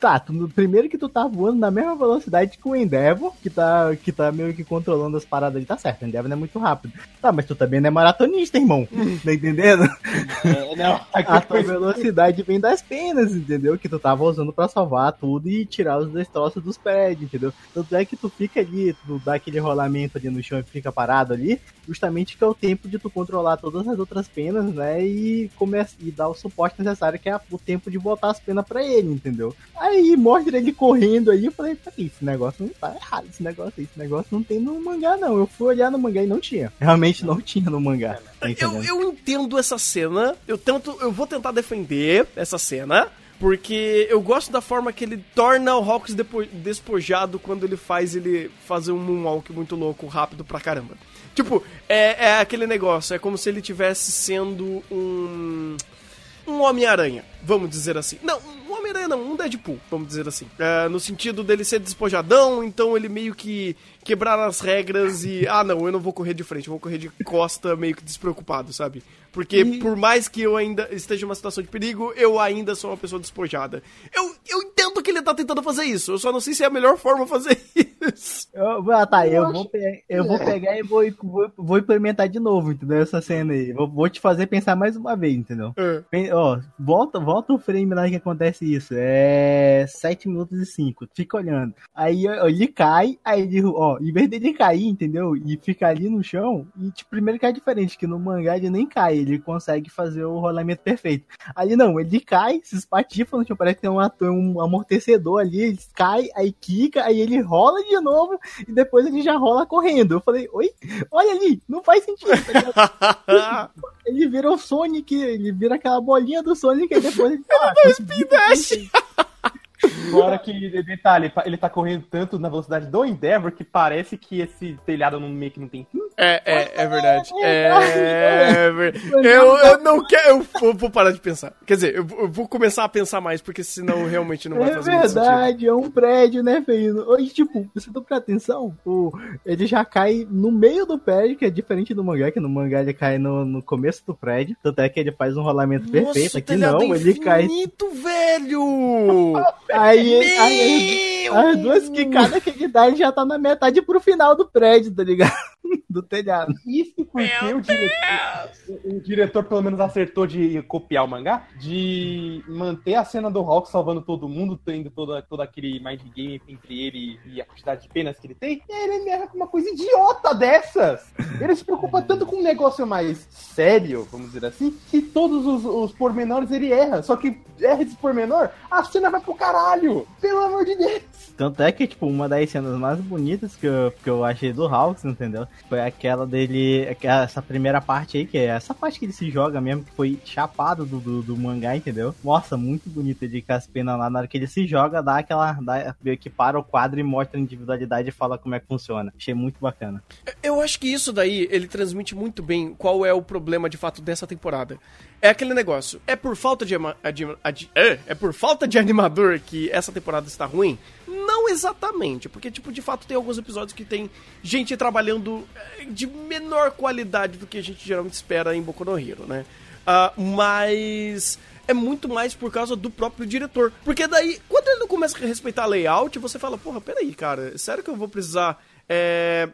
tá, tu, primeiro que tu tá voando na mesma velocidade que o Endeavor, que tá, que tá meio que controlando as paradas ali, tá certo, o Endeavor não é muito rápido. Tá, mas tu também não é maratonista, irmão, *laughs* tá entendendo? É, não, *laughs* a tua velocidade vem das penas, entendeu? Que tu tava usando para salvar tudo e tirar os destroços dos prédios, entendeu? Tanto é que tu fica ali, tu dá aquele rolamento ali no chão e fica parado ali, justamente que é o tempo de tu controlar todas as outras penas, né? E começa e dar o suporte necessário, que é o tempo de botar as penas para ele, entendeu? Aí mostra ele correndo aí, eu falei, peraí, esse negócio não tá errado, esse negócio, esse negócio não tem no mangá, não. Eu fui olhar no mangá e não tinha. Realmente não *laughs* tinha no mangá. Tá eu, eu entendo essa cena, eu tento, eu vou tentar defender essa cena. Porque eu gosto da forma que ele torna o Hawks despojado quando ele faz ele fazer um moonwalk muito louco, rápido pra caramba. Tipo, é, é aquele negócio, é como se ele tivesse sendo um. Um Homem-Aranha, vamos dizer assim. Não, um Homem-Aranha não, um Deadpool, vamos dizer assim. É, no sentido dele ser despojadão, então ele meio que quebrar as regras e. Ah, não, eu não vou correr de frente, eu vou correr de costa meio que despreocupado, sabe? Porque e... por mais que eu ainda esteja em uma situação de perigo, eu ainda sou uma pessoa despojada. Eu, eu entendo que ele tá tentando fazer isso, eu só não sei se é a melhor forma fazer *laughs* isso. Eu, ah, tá, eu, eu vou, pe eu vou pegar e vou, vou, vou, implementar de novo, entendeu? Essa cena aí. Vou, vou te fazer pensar mais uma vez, entendeu? É. Ó, volta, volta o frame lá que acontece isso. É 7 minutos e 5. Fica olhando. Aí ó, ele cai, aí ele, ó, em vez dele cair, entendeu? E ficar ali no chão, e tipo, primeiro que é diferente, que no mangá ele nem cai ele consegue fazer o rolamento perfeito. Ali não, ele cai, se espatifa, tipo, parece que tem um, ator, um amortecedor ali, ele cai, aí quica, aí ele rola de novo e depois ele já rola correndo. Eu falei, oi? Olha ali, não faz sentido. Tá *laughs* ele vira o Sonic, ele vira aquela bolinha do Sonic e depois ele. Ah, ele speed dash! Agora que, detalhe, ele tá correndo tanto na velocidade do Endeavor que parece que esse telhado no meio que não tem fim. É, é, é verdade. É, verdade. Eu, eu não quero. Eu vou parar de pensar. Quer dizer, eu vou começar a pensar mais, porque senão realmente não vai fazer É verdade, é um prédio, né, feio? Hoje, tipo, você não presta atenção, o, ele já cai no meio do prédio, que é diferente do mangá, que no mangá ele cai no, no começo do prédio. Tanto é que ele faz um rolamento perfeito. Aqui não, ele cai. velho! *laughs* Aí, aí as duas quicadas que ele dá, ele já tá na metade pro final do prédio, tá ligado? *laughs* do telhado. Isso porque o diretor, o diretor pelo menos acertou de copiar o mangá, de manter a cena do Hulk salvando todo mundo, tendo todo, todo aquele mind game entre ele e a quantidade de penas que ele tem, e aí ele erra com uma coisa idiota dessas. Ele se preocupa tanto com um negócio mais sério, vamos dizer assim, que todos os, os pormenores ele erra. Só que erra esse pormenor, a cena vai pro caralho! Pelo amor de Deus! Tanto é que, tipo, uma das cenas mais bonitas que eu, que eu achei do Hawks, entendeu? Foi aquela dele, essa primeira parte aí, que é essa parte que ele se joga mesmo, que foi chapado do, do, do mangá, entendeu? Nossa, muito bonito ele com as penas lá, na hora que ele se joga, dá aquela, dá, meio que para o quadro e mostra a individualidade e fala como é que funciona. Achei muito bacana. Eu acho que isso daí, ele transmite muito bem qual é o problema, de fato, dessa temporada. É aquele negócio, é por falta de, de, de é, é por falta de animador que essa temporada está ruim? Não exatamente, porque, tipo, de fato tem alguns episódios que tem gente trabalhando eh, de menor qualidade do que a gente geralmente espera em Boku no Hero, né? Uh, mas é muito mais por causa do próprio diretor. Porque daí, quando ele não começa a respeitar layout, você fala, porra, peraí, cara, sério que eu vou precisar é,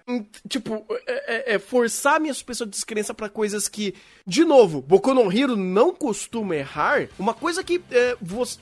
tipo, é, é, é forçar minha suspensão de descrença para coisas que, de novo, Boku no Hero não costuma errar. Uma coisa que é, você,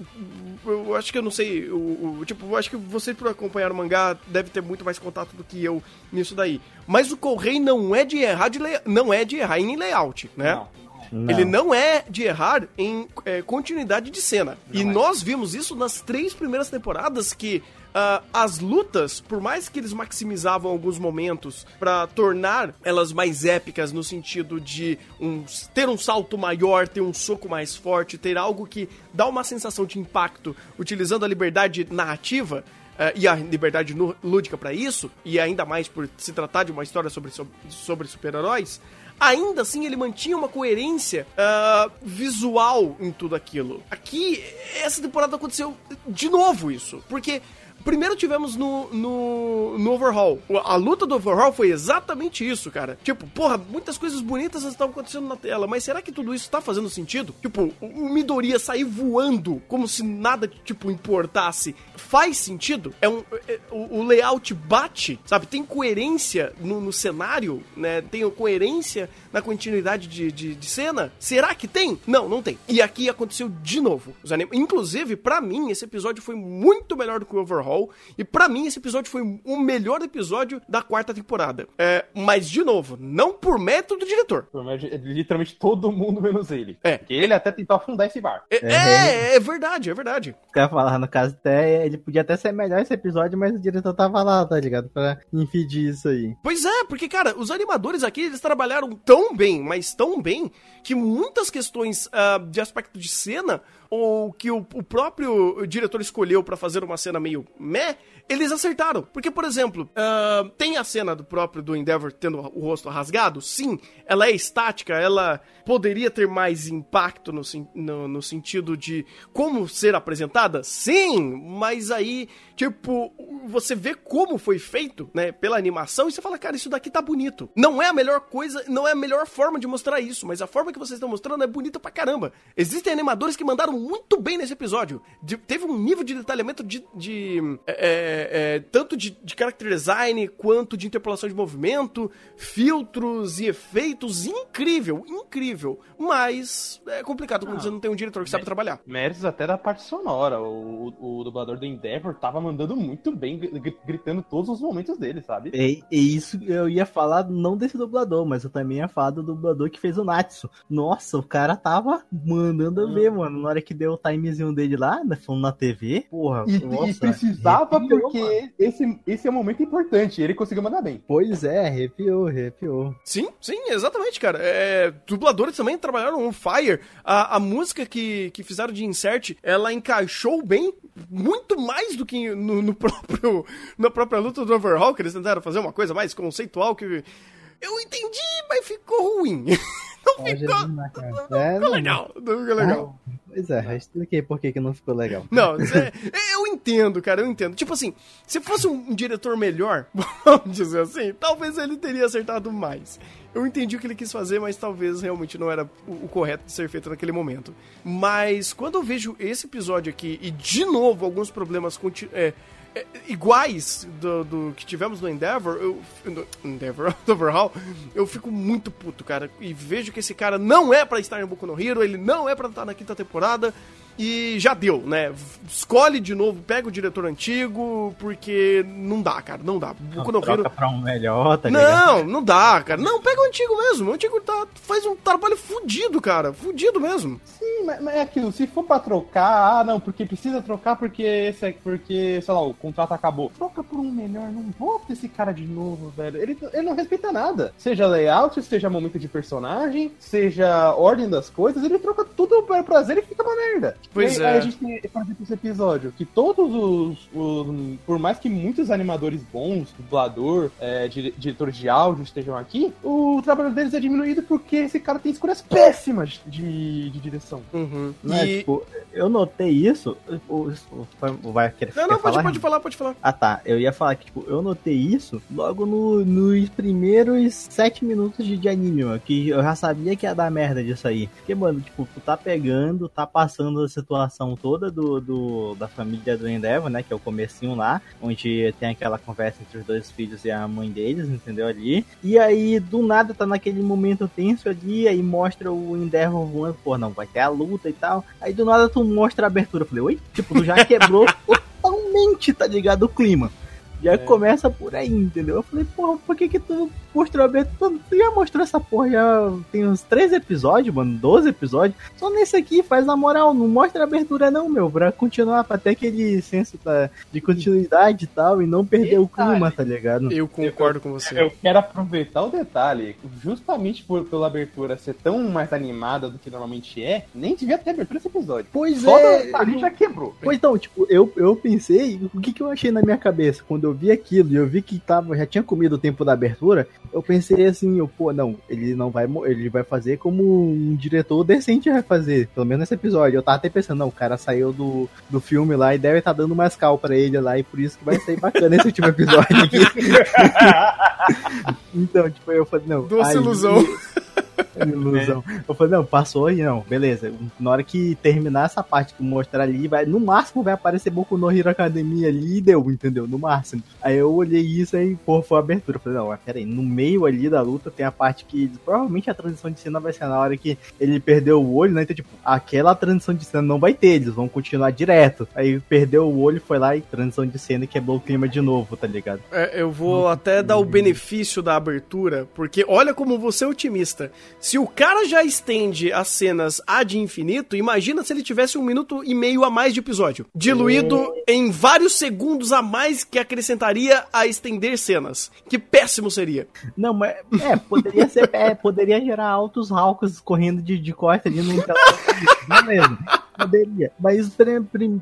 eu acho que eu não sei, o, o, tipo, eu acho que você por acompanhar o mangá deve ter muito mais contato do que eu nisso daí. Mas o Correio não é de errar de lay, não é de errar em layout, né? Não. Não. Ele não é de errar em é, continuidade de cena. Não e é. nós vimos isso nas três primeiras temporadas que Uh, as lutas, por mais que eles maximizavam alguns momentos para tornar elas mais épicas no sentido de um, ter um salto maior, ter um soco mais forte, ter algo que dá uma sensação de impacto utilizando a liberdade narrativa, Uh, e a liberdade lúdica para isso, e ainda mais por se tratar de uma história sobre, sobre super-heróis, ainda assim ele mantinha uma coerência uh, visual em tudo aquilo. Aqui, essa temporada aconteceu de novo isso, porque Primeiro tivemos no, no, no Overhaul. A luta do Overhaul foi exatamente isso, cara. Tipo, porra, muitas coisas bonitas estavam acontecendo na tela, mas será que tudo isso tá fazendo sentido? Tipo, o Midoriya sair voando como se nada, tipo, importasse. Faz sentido? É um, é, o, o, layout bate, sabe? Tem coerência no, no, cenário, né? Tem coerência na continuidade de, de, de, cena? Será que tem? Não, não tem. E aqui aconteceu de novo. Inclusive, para mim, esse episódio foi muito melhor do que o Overhaul Hall. E para mim, esse episódio foi o melhor episódio da quarta temporada. É, mas, de novo, não por método do diretor. É literalmente todo mundo menos ele. É. Porque ele até tentou afundar esse barco. É, é, é verdade, é verdade. Quer falar, no caso, até ele podia até ser melhor esse episódio, mas o diretor tava lá, tá ligado? Pra impedir isso aí. Pois é, porque, cara, os animadores aqui, eles trabalharam tão bem, mas tão bem, que muitas questões uh, de aspecto de cena ou que o, o próprio diretor escolheu para fazer uma cena meio meh, eles acertaram. Porque, por exemplo, uh, tem a cena do próprio do Endeavor tendo o rosto rasgado? Sim, ela é estática, ela poderia ter mais impacto no, no, no sentido de como ser apresentada? Sim, mas aí, tipo, você vê como foi feito, né, pela animação e você fala, cara, isso daqui tá bonito. Não é a melhor coisa, não é a melhor forma de mostrar isso, mas a forma que vocês estão mostrando é bonita pra caramba. Existem animadores que mandaram muito bem nesse episódio. De, teve um nível de detalhamento de. de é, é, tanto de, de character design quanto de interpolação de movimento, filtros e efeitos incrível, incrível. Mas é complicado quando você não tem um diretor que sabe trabalhar. Méritos até da parte sonora. O, o, o, dublador do Endeavor tava mandando muito bem, gritando todos os momentos dele, sabe? E, e isso eu ia falar não desse dublador, mas eu também ia falar do dublador que fez o Natsu. Nossa, o cara tava mandando hum. ver, mano. Na hora que que deu o timezinho dele lá, né, falando na TV, porra. E, nossa, e precisava arrepiou, porque esse, esse é um momento importante. Ele conseguiu mandar bem. Pois é, arrepiou, arrepiou. Sim, sim, exatamente, cara. É, dubladores também trabalharam on fire. A, a música que, que fizeram de insert, ela encaixou bem, muito mais do que no, no *laughs* próprio, na própria luta do Overhaul, que eles tentaram fazer uma coisa mais conceitual que eu entendi, mas ficou ruim. *laughs* Não ficou, cara. não É, ficou legal. Não ficou legal. Pois é, eu expliquei por que que não ficou legal. Não, é- eu entendo, cara, eu entendo. Tipo assim, se fosse um diretor melhor, *laughs* vamos dizer assim, talvez ele teria acertado mais. Eu entendi o que ele quis fazer, mas talvez realmente não era o, o correto de ser feito naquele momento. Mas quando eu vejo esse episódio aqui e de novo alguns problemas é, é, iguais do, do que tivemos no Endeavor, eu, no Endeavor, *laughs* Overhaul, eu fico muito puto, cara. E vejo que esse cara não é pra estar em Boku no Hero, ele não é pra estar na quinta temporada. E já deu, né? Escolhe de novo, pega o diretor antigo, porque não dá, cara, não dá. Boku Hero. Troca pra um melhor, tá ligado? Não, não dá, cara. Não, pega o antigo mesmo. O antigo tá, faz um trabalho fudido, cara. Fudido mesmo. Sim, mas, mas é aquilo, se for pra trocar, ah, não, porque precisa trocar porque esse é, porque, sei lá, o contrato acabou. Troca por um melhor, não bota esse cara de novo, velho. Ele, ele não respeita nada. Seja layout, seja momento de personagem, seja ordem das coisas, ele troca tudo para prazer e fica uma merda. Pois E é. Aí a gente tem, por exemplo, esse episódio, que todos os, os- Por mais que muitos animadores bons, dublador, é, dire- diretores de áudio estejam aqui, o trabalho deles é diminuído porque esse cara tem escolhas péssimas de, de direção. Uhum. É, E... tipo, eu notei isso. O, o, vai querer Não, quer não, pode, falar? pode falar, pode falar. Ah tá, eu ia falar que tipo, eu notei isso logo no- nos primeiros sete minutos de, de anime, mano, que eu já sabia que ia dar merda disso aí. Porque, mano, tipo, tu tá pegando, tá passando situação toda do, do- da família do Endeavor, né, que é o comecinho lá, onde tem aquela conversa entre os dois filhos e a mãe deles, entendeu, ali. E aí, do nada, tá naquele momento tenso ali, aí mostra o Endeavor voando, pô, não, vai ter a luta e tal. Aí do nada tu mostra a abertura, eu falei, oi? Tipo, tu já *laughs* quebrou totalmente, tá ligado, o clima. Já começa por aí, entendeu? Eu falei, porra, por que que tu mostrou a abertura? Tu já mostrou essa porra, já tem uns 13 episódios, mano, 12 episódios. Só nesse aqui, faz na moral, não mostra a abertura não, meu, pra continuar, pra ter aquele senso tá, de continuidade e tal, e não perder o clima, tá ligado? Eu concordo com você. Eu quero aproveitar o detalhe, justamente por, pela abertura ser tão mais animada do que normalmente é, nem devia ter abertura esse episódio. Pois Só é, a gente já quebrou. Pois então, tipo, eu, eu pensei, o que, que eu achei na minha cabeça? Quando eu vi aquilo e eu vi que tava, já tinha comido o tempo da abertura, eu pensei assim, eu, pô, não, ele não vai ele vai fazer como um diretor decente vai fazer, pelo menos nesse episódio. Eu tava até pensando, não, o cara saiu do, do filme lá e deve estar dando mais cal pra ele lá, e por isso que vai sair bacana esse último episódio aqui. *laughs* então, tipo, eu falei, não. Doce aí- ilusão. *laughs* Ilusão. Eu falei, não, passou aí, não, beleza. Na hora que terminar essa parte que mostrar ali, vai, no máximo vai aparecer Boku no Hero Academia ali e deu, entendeu? No máximo. Aí eu olhei isso aí, pô, foi a abertura. Eu falei, não, mas peraí, no meio ali da luta tem a parte que provavelmente a transição de cena vai ser na hora que ele perdeu o olho, né? Então, tipo, aquela transição de cena não vai ter, eles vão continuar direto. Aí perdeu o olho, foi lá e transição de cena e quebrou o clima de novo, tá ligado? É, eu vou até dar o benefício da abertura, porque olha como você é otimista. Se o cara já estende as cenas ad infinito, imagina se ele tivesse um minuto e meio a mais de episódio. Diluído em vários segundos a mais que acrescentaria a estender cenas. Que péssimo seria. Não, mas é, poderia ser, é, poderia gerar altos raucos correndo de, de costa ali no Não mesmo. Poderia. Mas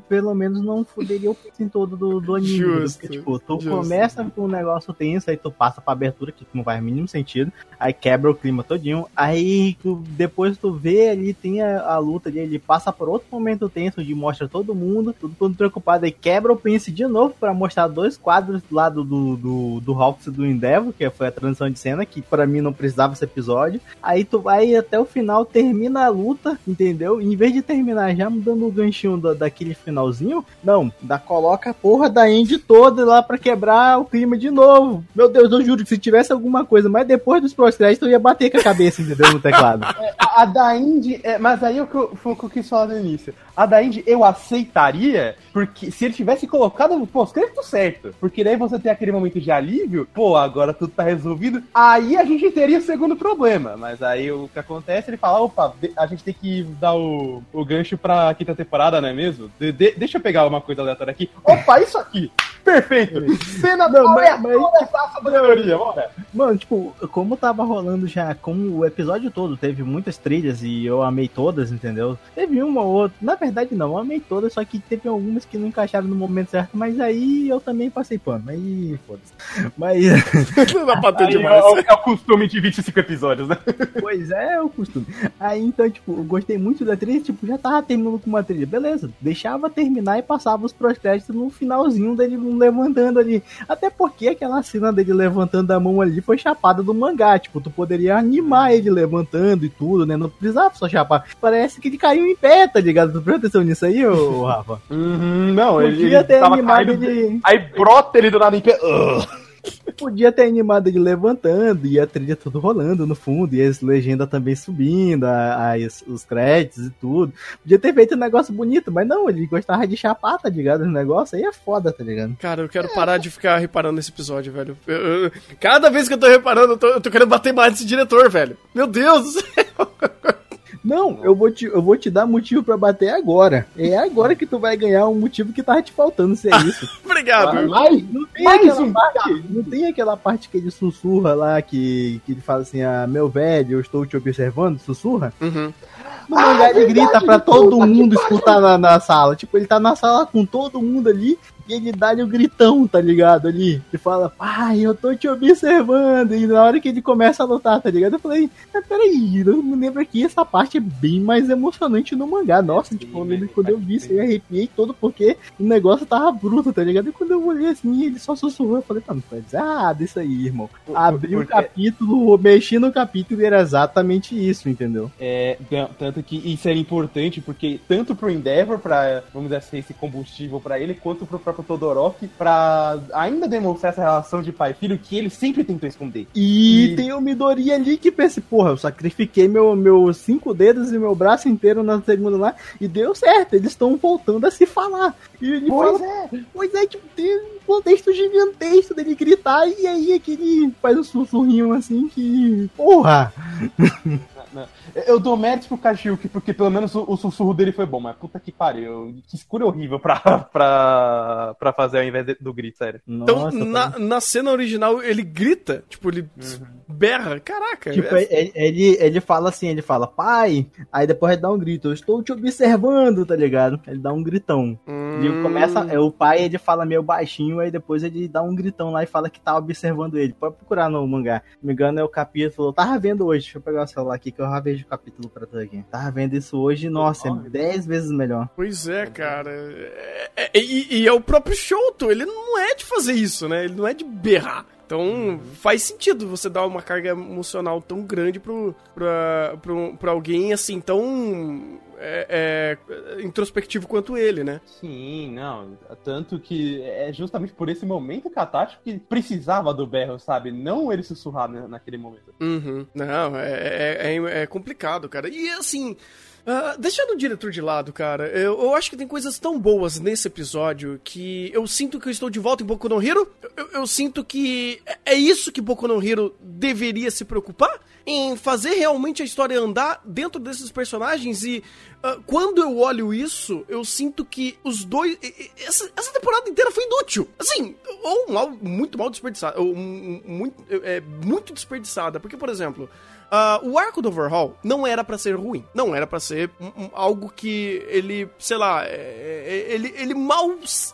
pelo menos não foderia o pacing todo do, do anime. Justo, Porque, tipo, tu justo. começa com um negócio tenso, aí tu passa pra abertura, que não faz o mínimo sentido. Aí quebra o clima todinho. Aí tu- depois tu vê ali, tem a, a luta ali, ele passa por outro momento tenso de mostra todo mundo, todo mundo preocupado, aí quebra o pence de novo pra mostrar dois quadros do lado do, do, do Hawks e do Endeavor, que foi a transição de cena, que pra mim não precisava esse episódio. Aí tu vai até o final, termina a luta, entendeu? Em vez de terminar já mudando o ganchinho da, daquele finalzinho, não, da coloca a porra da End toda lá pra quebrar o clima de novo. Meu Deus, eu juro que se tivesse alguma coisa, mas depois dos pós-créditos eu ia bater com a cabeça, entendeu? No teclado. *laughs* A, a da Indy, é, mas aí é o que eu, foi o que eu quis falar no início. A da Indy eu aceitaria, porque se ele tivesse colocado o pós-crédito certo, porque daí você tem aquele momento de alívio, pô, agora tudo tá resolvido, aí a gente teria o segundo problema. Mas aí o que acontece, ele fala, opa, a gente tem que dar o, o gancho pra quinta temporada, não é mesmo? De- de- deixa eu pegar uma coisa aleatória aqui. Opa, isso aqui! Perfeito! Cena Não, mas- aleatória da maioria, bora! Mano, tipo, como tava rolando já com o episódio todo, teve muitas trilhas e eu amei todas, entendeu? Teve uma ou outra, na verdade não, eu amei todas, só que teve algumas que não encaixaram no momento certo, mas aí eu também passei pano, aí foda-se. Mas, *laughs* Não dá pra ter Aí, demais. é, o- é o costume de 25 episódios, né? pois é, é o costume. Aí então, tipo, eu gostei muito da trilha, tipo, já tava terminando com uma trilha, beleza, deixava terminar e passava os protestos no finalzinho dele levantando ali. Até porque aquela cena dele levantando a mão ali foi chapada do mangá. Tipo, tu poderia animar ele levantando e tudo, né? Não precisava só chapar. Parece que ele caiu em pé, tá ligado? Tu prestou atenção nisso aí, ô Rafa? Uhum, não, ele, Podia ele ter tava animado caindo. ele. Aí brota ele do nada em pé. Ugh. Podia ter animado ele levantando e a trilha tudo rolando no fundo e as legendas também subindo, a- os créditos e tudo. Podia ter feito um negócio bonito, mas não, ele gostava de chapar, tá ligado? Esse negócio aí é foda, tá ligado? Cara, eu quero parar de ficar reparando nesse episódio, velho. Eu- eu- cada vez que eu tô reparando, eu tô, eu tô querendo bater mais nesse diretor, velho. Meu Deus do céu. *laughs* Não, eu vou te, eu vou te dar motivo pra bater agora. É agora que tu vai ganhar um motivo que tava te faltando, se é *laughs* isso. Obrigado. Mais, Não tem, mais aquela um parte, não tem aquela parte que ele sussurra lá, que, que ele fala assim, ah, meu velho, eu estou te observando, sussurra? Uhum. No mangá ele grita pra todo mundo escutar na, na sala. Tipo, ele tá na sala com todo mundo ali e ele dá-lhe o gritão, tá ligado? Ali. Ele fala, pai, eu tô te observando. E na hora que ele começa a lutar, tá ligado? Eu falei, ah, peraí, eu me lembro que essa parte é bem mais emocionante no mangá. Nossa, tipo, eu lembro que quando eu vi isso, eu arrepiei todo porque o negócio tava bruto, tá ligado? E quando eu olhei assim, ele só sussurrou, eu falei, tá, não dizer nada isso aí, irmão. Abri o porque- capítulo, mexi no capítulo e era exatamente isso, entendeu? É, tanto que isso era importante, porque tanto pro Endeavor, pra, vamos dizer assim, esse combustível pra ele, quanto pro próprio Todoroki, pra ainda demonstrar essa relação de pai e filho que ele sempre tentou esconder. E, E- tem o Midori ali que pensa, porra, eu sacrifiquei meu, meus cinco dedos e meu braço inteiro na segunda lá e deu certo, eles estão voltando a se falar. E ele Pois fala, pois é, tipo, tem um contexto gigantesco dele gritar e aí é que ele faz um sussurrinho assim que, porra, *laughs* Eu dou méritos pro Kashyuki, porque pelo menos o, o sussurro dele foi bom, mas puta que pariu. Que escuro horrível pra, *laughs* pra, pra fazer ao invés de- do grito, sério. Então, Nossa, na, tá- na cena original, ele grita, tipo, ele berra. Caraca. Tipo, é- ele, ele, ele fala assim, ele fala, pai, aí depois ele dá um grito, eu estou te observando, tá ligado? Ele dá um gritão. Hum, E começa, é, o pai ele fala meio baixinho, aí depois ele dá um gritão lá e fala que tá observando ele. Pode procurar no mangá. Se não me engano, é o capítulo. Eu tava vendo hoje, deixa eu pegar o celular aqui que eu já vejo o capítulo pra tu aqui. Tava vendo isso hoje, nossa, é 10 vezes melhor. Pois é, cara. É- é- e, e é o próprio Shoto, ele não é de fazer isso, né? Ele não é de berrar. Então faz sentido você dar uma carga emocional tão grande pro, pra, pro, pra alguém assim, tão é, é, introspectivo quanto ele, né? Sim, não. Tanto que é justamente por esse momento catástrofe que precisava do berro, sabe? Não ele sussurrar na- naquele momento. Uhum. Não, é, é, é- é complicado, cara. E assim. Ah, deixando o diretor de lado, cara, eu, eu acho que tem coisas tão boas nesse episódio que eu sinto que eu estou de volta em Boku no Hero. Eu, eu sinto que é- é isso que Boku no Hero deveria se preocupar em fazer realmente a história andar dentro desses personagens e ah, quando eu olho isso, eu sinto que os dois. Essa, essa temporada inteira foi inútil. Assim, ou mal, muito mal desperdiçada. Ou muito, é, muito desperdiçada. Porque, por exemplo. Ah, o arco do Overhaul não era pra ser ruim. Não era pra ser um- um- algo que ele, sei lá, é- é- ele, ele mal.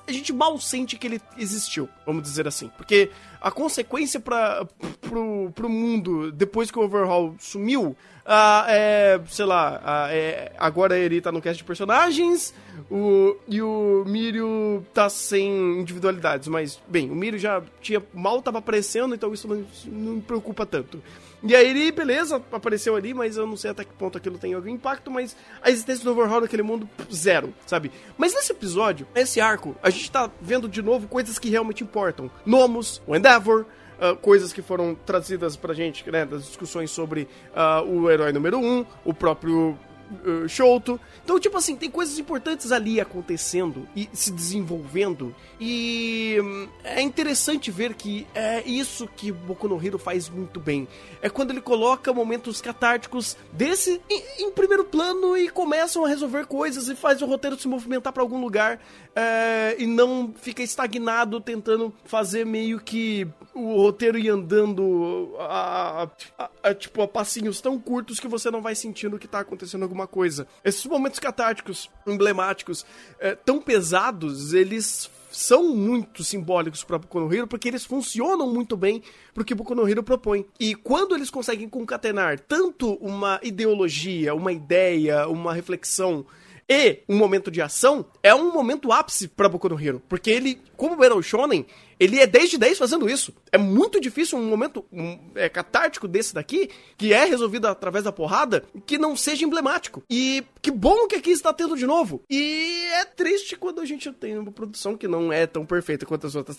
A gente mal sente que ele existiu, vamos dizer assim. Porque a consequência para pro, pro mundo depois que o Overhaul sumiu. ah, é, sei lá, ah, é, agora ele tá no cast de personagens o, e o Mirio tá sem individualidades, mas, bem, o Mirio já tinha, mal tava aparecendo, então isso não, não me preocupa tanto. E aí ele, beleza, apareceu ali, mas eu não sei até que ponto aquilo tem algum impacto, mas a existência do Overhaul naquele mundo, zero, sabe? Mas nesse episódio, nesse arco, a gente tá vendo de novo coisas que realmente importam. Nomos, o Endeavor, ah, coisas que foram trazidas pra gente, né, das discussões sobre ah, o herói número 1, um, o próprio uh. Então, tipo assim, tem coisas importantes ali acontecendo e se desenvolvendo. E hum, é interessante ver que é isso que Boku no Hero faz muito bem. É quando ele coloca momentos catárticos desse em, em primeiro plano e começam a resolver coisas e faz o roteiro se movimentar para algum lugar é, e não fica estagnado tentando fazer meio que o roteiro ir andando a, a, a, tipo a passinhos tão curtos que você não vai sentindo que tá acontecendo alguma coisa. Esses momentos catárticos, emblemáticos, é, tão pesados, eles são muito simbólicos para Boku no Hero porque eles funcionam muito bem pro que Boku no Hero propõe. E quando eles conseguem concatenar tanto uma ideologia, uma ideia, uma reflexão e um momento de ação, é um momento ápice para Boku no Hero, porque ele, como Battle Shonen, ele é 10 de 10 fazendo isso. É muito difícil um momento um, é, catártico desse daqui, que é resolvido através da porrada, que não seja emblemático. E que bom que aqui está tendo de novo. E é triste quando a gente tem uma produção que não é tão perfeita quanto as outras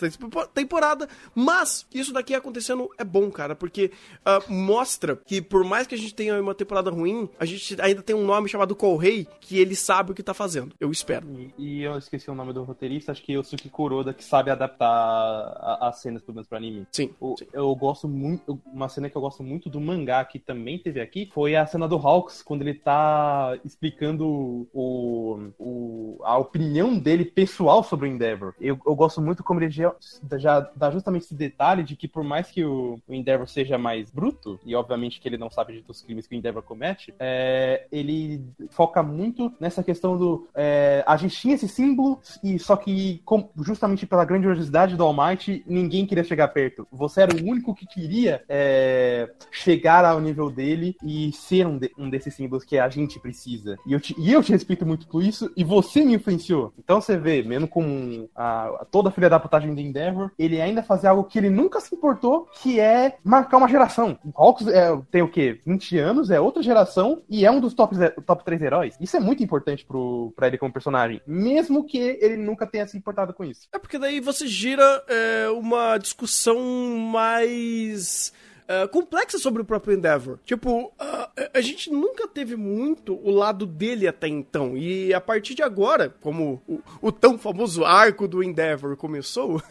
temporadas. Mas isso daqui acontecendo é bom, cara, porque uh, mostra que por mais que a gente tenha uma temporada ruim, a gente ainda tem um nome chamado Correi, que ele sabe o que tá fazendo. Eu espero. E, e eu esqueci o nome do roteirista, acho que é o Suki Kuroda, que sabe adaptar as cenas, pelo menos pra anime. Sim, o, sim. Eu gosto muito. Uma cena que eu gosto muito do mangá, que também teve aqui, foi a cena do Hawks, quando ele tá explicando o, o, a opinião dele pessoal sobre o Endeavor. Eu, eu gosto muito como ele já, já dá justamente esse detalhe de que, por mais que o, o Endeavor seja mais bruto, e obviamente que ele não sabe dos crimes que o Endeavor comete, é, ele foca muito nessa questão do. É, a gente tinha esse símbolo, e só que, com, justamente pela grandiosidade do Might, ninguém queria chegar perto. Você era o único que queria é, chegar ao nível dele e ser um, de, um, desses símbolos que a gente precisa. E eu, te, e eu te respeito muito por isso, e você me influenciou. Então você vê, mesmo com a, toda a filha da putagem do Endeavor, ele ainda fazia algo que ele nunca se importou, que é marcar uma geração. O Hawks é, tem o quê? 20 anos, é outra geração, e é um dos top, top 3 heróis. Isso é muito importante pro, pra ele como personagem, mesmo que ele nunca tenha se importado com isso. É porque daí você gira é, uma discussão mais. Uh, complexa sobre o próprio Endeavor. Tipo, uh, a gente nunca teve muito o lado dele até então. E a partir de agora, como o, o tão famoso arco do Endeavor começou,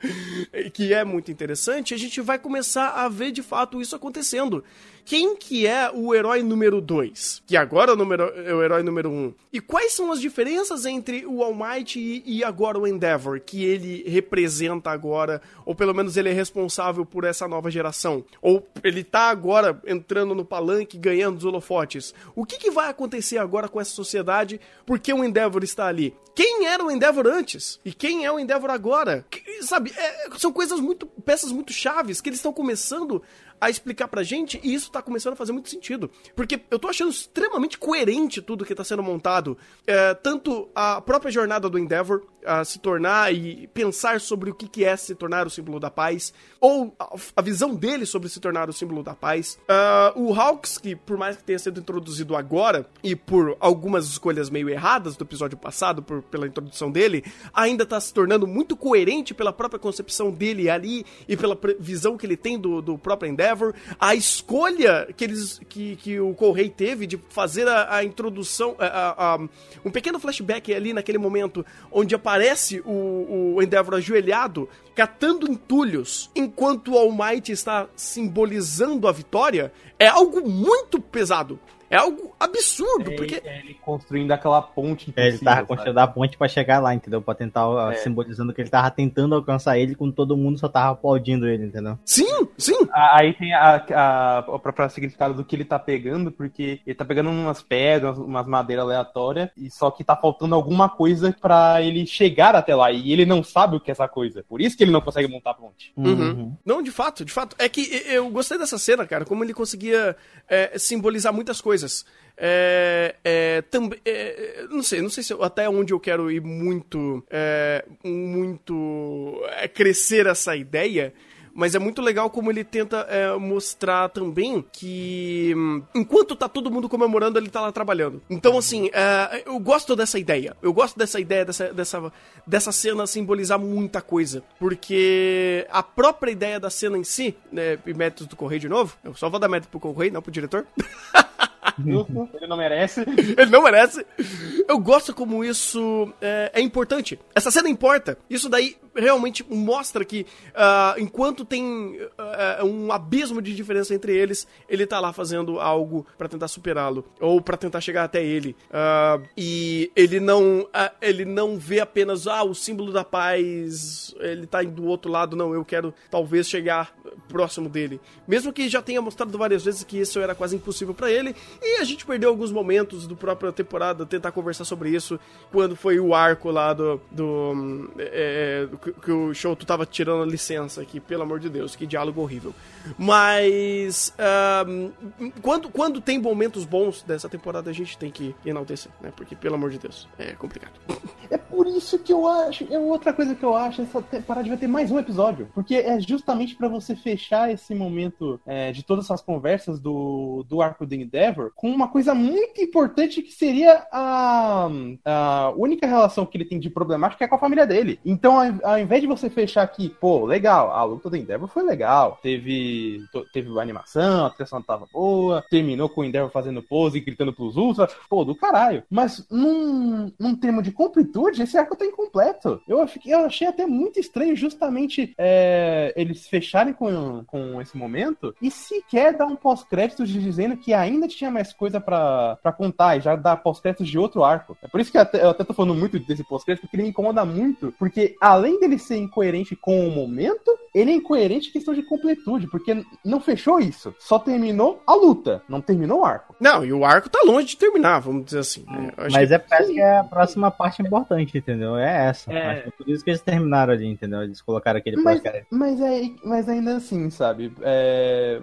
*laughs* que é muito interessante, a gente vai começar a ver de fato isso acontecendo quem que é o herói número 2, que agora é o, número, é o herói número 1, um, e quais são as diferenças entre o All Might e, e, agora o Endeavor, que ele representa agora, ou pelo menos ele é responsável por essa nova geração, ou ele tá agora entrando no palanque, ganhando os holofotes. O que, que vai acontecer agora com essa sociedade, porque o Endeavor está ali? Quem era o Endeavor antes? E quem é o Endeavor agora? Que, sabe, é, são coisas muito, peças muito chaves que eles estão começando a explicar pra gente, e isso tá começando a fazer muito sentido. Porque eu tô achando extremamente coerente tudo que tá sendo montado. É, tanto a própria jornada do Endeavor a se tornar e pensar sobre o que, que é se tornar o símbolo da paz, ou a, visão dele sobre se tornar o símbolo da paz. Uh, o Hawks, que por mais que tenha sido introduzido agora, e por algumas escolhas meio erradas do episódio passado, por, pela introdução dele, ainda tá se tornando muito coerente pela própria concepção dele ali e pela visão que ele tem do, do próprio Endeavor. A escolha que, eles, que, que o Correio teve de fazer a, a introdução, a, a, um pequeno flashback ali naquele momento onde aparece o, o Endeavor ajoelhado, catando entulhos, enquanto o All está simbolizando a vitória, é algo muito pesado. É algo absurdo, é, porque. É ele construindo aquela ponte. É, ele tava construindo a ponte para chegar lá, entendeu? Pra tentar, é. simbolizando que ele tava tentando alcançar ele, quando todo mundo só tava aplaudindo ele, entendeu? Sim, sim. Aí tem a, a, a própria significado do que ele tá pegando, porque ele tá pegando umas pedras, umas madeiras aleatórias, e só que tá faltando alguma coisa para ele chegar até lá, e ele não sabe o que é essa coisa. Por isso que ele não consegue montar a ponte. Uhum. Uhum. Não, de fato, de fato. É que eu gostei dessa cena, cara, como ele conseguia é, simbolizar muitas coisas coisas. É, é, também, é, não sei, não sei se eu, até onde eu quero ir muito, é, muito é, crescer essa ideia, mas é muito legal como ele tenta é, mostrar também que enquanto tá todo mundo comemorando, ele tá lá trabalhando. Então, assim, é, eu gosto dessa ideia. Eu gosto dessa ideia, dessa, dessa, dessa cena simbolizar muita coisa. Porque a própria ideia da cena em si, né, e méritos do Correio de novo, eu só vou dar mérito pro Correio, não pro diretor. *laughs* *laughs* Ele não merece. *laughs* Ele não merece. Eu gosto como isso é, é importante. Essa cena importa. Isso daí realmente mostra que uh, enquanto tem uh, um abismo de diferença entre eles, ele tá lá fazendo algo para tentar superá-lo ou para tentar chegar até ele. Uh, e ele não ele não vê apenas ah, o símbolo da paz, ele tá do outro lado, não, eu quero talvez chegar próximo dele. Mesmo que já tenha mostrado várias vezes que isso era quase impossível para ele, e a gente perdeu alguns momentos do própria temporada tentar conversar sobre isso quando foi o arco lá do, do é, que o Shoto tava tirando a licença aqui, pelo amor de Deus, que diálogo horrível. Mas um, quando, quando tem momentos bons dessa temporada, a gente tem que enaltecer, né? Porque, pelo amor de Deus, é complicado. *laughs* É por isso que eu acho, é outra coisa que eu acho, essa temporada vai ter mais um episódio. Porque é justamente para você fechar esse momento é, de todas essas conversas do, do arco do Endeavor com uma coisa muito importante que seria a, a única relação que ele tem de problemática é com a família dele. Então, ao invés de você fechar aqui, pô, legal, a luta do Endeavor foi legal, teve, teve animação, a tensão tava boa, terminou com o Endeavor fazendo pose e gritando pros Ultra, pô, do caralho. Mas num, num termo de completude, esse arco tá incompleto. Eu, fiquei, eu achei até muito estranho justamente é, eles fecharem com, com esse momento e sequer dar um pós-crédito dizendo que ainda tinha mais coisa para contar e já dar pós-créditos de outro arco. É por isso que eu até, eu até tô falando muito desse pós-crédito, porque ele me incomoda muito, porque além dele ser incoerente com o momento, ele é incoerente em questão de completude, porque não fechou isso. Só terminou a luta, não terminou o arco. Não, e o arco tá longe de terminar, vamos dizer assim. Né? Mas que... é parece que é a próxima parte importante, entendeu? É essa. É... é por isso que eles terminaram ali, entendeu? Eles colocaram aquele mas, mas, é, mas ainda assim, sabe? É...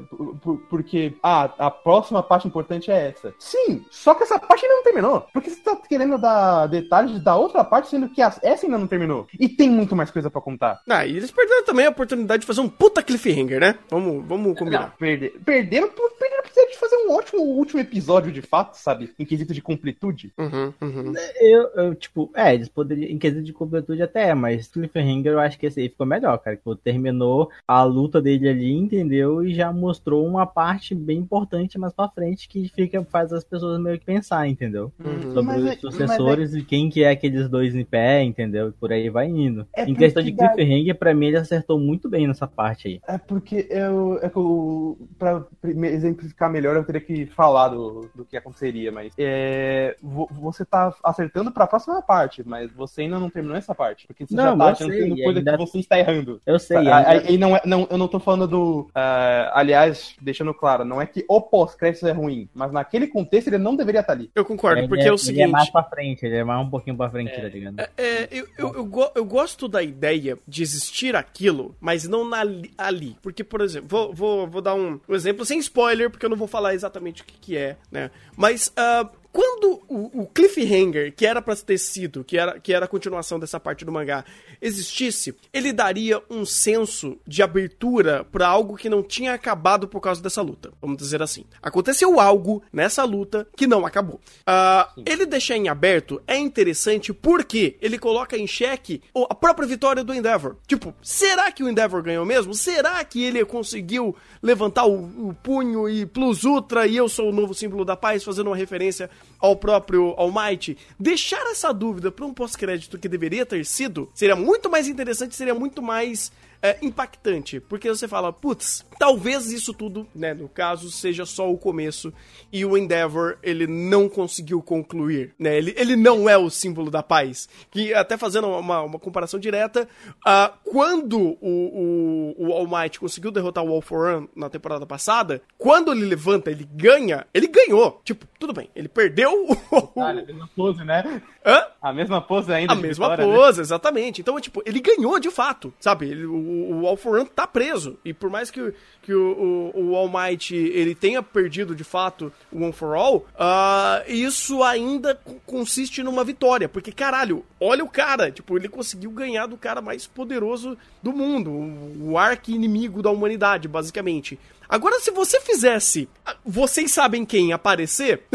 Porque ah, a próxima parte importante é essa. Sim, só que essa parte ainda não terminou. Porque você tá querendo dar detalhes da outra parte, sendo que essa ainda não terminou. E tem muito mais coisa para contar. Ah, e eles perderam também a oportunidade de fazer um puta cliffhanger, né? Vamos, vamos combinar. Não, perder, perderam, perderam fazer um ótimo último episódio de fato, sabe? Em quesito de completude. Uhum, uhum. Eu, eu, tipo, é, eles poderiam, em quesito de completude até é, mas cliffhanger eu acho que esse aí ficou melhor, cara. Que terminou a luta dele ali, entendeu? E já mostrou uma parte bem importante mais pra frente que fica, faz as pessoas meio que pensar, entendeu? Uhum. Sobre mas os é, sucessores é... e quem que é aqueles dois em pé, entendeu? E por aí vai indo. É em questão de cliffhanger, dá... pra mim ele acertou muito bem nessa parte aí. É porque eu, é que eu, pra exemplificar melhor, eu teria que falar do, do que aconteceria, mas é, você tá acertando pra próxima parte, mas você ainda não terminou essa parte, porque você não, já tá achando que coisa ainda... que você está errando. Eu sei. Aí, não, é, não, eu não tô falando do. Uh, aliás, deixando claro, não é que o pós-crédito é ruim, mas naquele contexto ele não deveria estar ali. Eu concordo, ele porque é, é, o seguinte. Ele é mais pra frente, ele é mais um pouquinho pra frente, é, tá ligado? É, é eu, eu, eu, eu, gosto da ideia de existir aquilo, mas não na, ali. Porque, por exemplo, vou, vou, vou dar um, um exemplo sem spoiler, porque eu não vou falar exatamente o que, que é, né? Mas uh, quando o, o cliffhanger, que era pra ter sido, que era, que era a continuação dessa parte do mangá, existisse, ele daria um senso de abertura para algo que não tinha acabado por causa dessa luta. Vamos dizer assim. Aconteceu algo nessa luta que não acabou. Uh, ele deixar em aberto é interessante porque ele coloca em xeque a própria vitória do Endeavor. Tipo, será que o Endeavor ganhou mesmo? Será que ele conseguiu levantar o, o punho e plus ultra e eu sou o novo símbolo da paz, fazendo uma referência ao próprio Almighty, deixar essa dúvida para um pós-crédito que deveria ter sido, seria muito mais interessante, seria muito mais é, impactante, porque você fala, putz, talvez isso tudo, né, no caso, seja só o começo e o Endeavor, ele não conseguiu concluir, né, ele, ele não é o símbolo da paz. Que, até fazendo uma, uma comparação direta, uh, quando o, o, o All Might conseguiu derrotar o All For One na temporada passada, quando ele levanta, ele ganha, ele ganhou. Tipo, tudo bem, ele perdeu o... Ah, a mesma pose, né? Hã? A mesma pose ainda. A mesma vitória, né? pose, né? exatamente. Então, tipo, ele ganhou de fato, sabe? Ele, o, o All For One tá preso. E por mais que, que o, o, o All Might ele tenha perdido de fato o One For All, uh, isso ainda consiste numa vitória. Porque, caralho, olha o cara. Tipo, ele conseguiu ganhar do cara mais poderoso do mundo. O, o arqui-inimigo da humanidade, basicamente. Agora, se você fizesse. Vocês sabem quem aparecer? *laughs*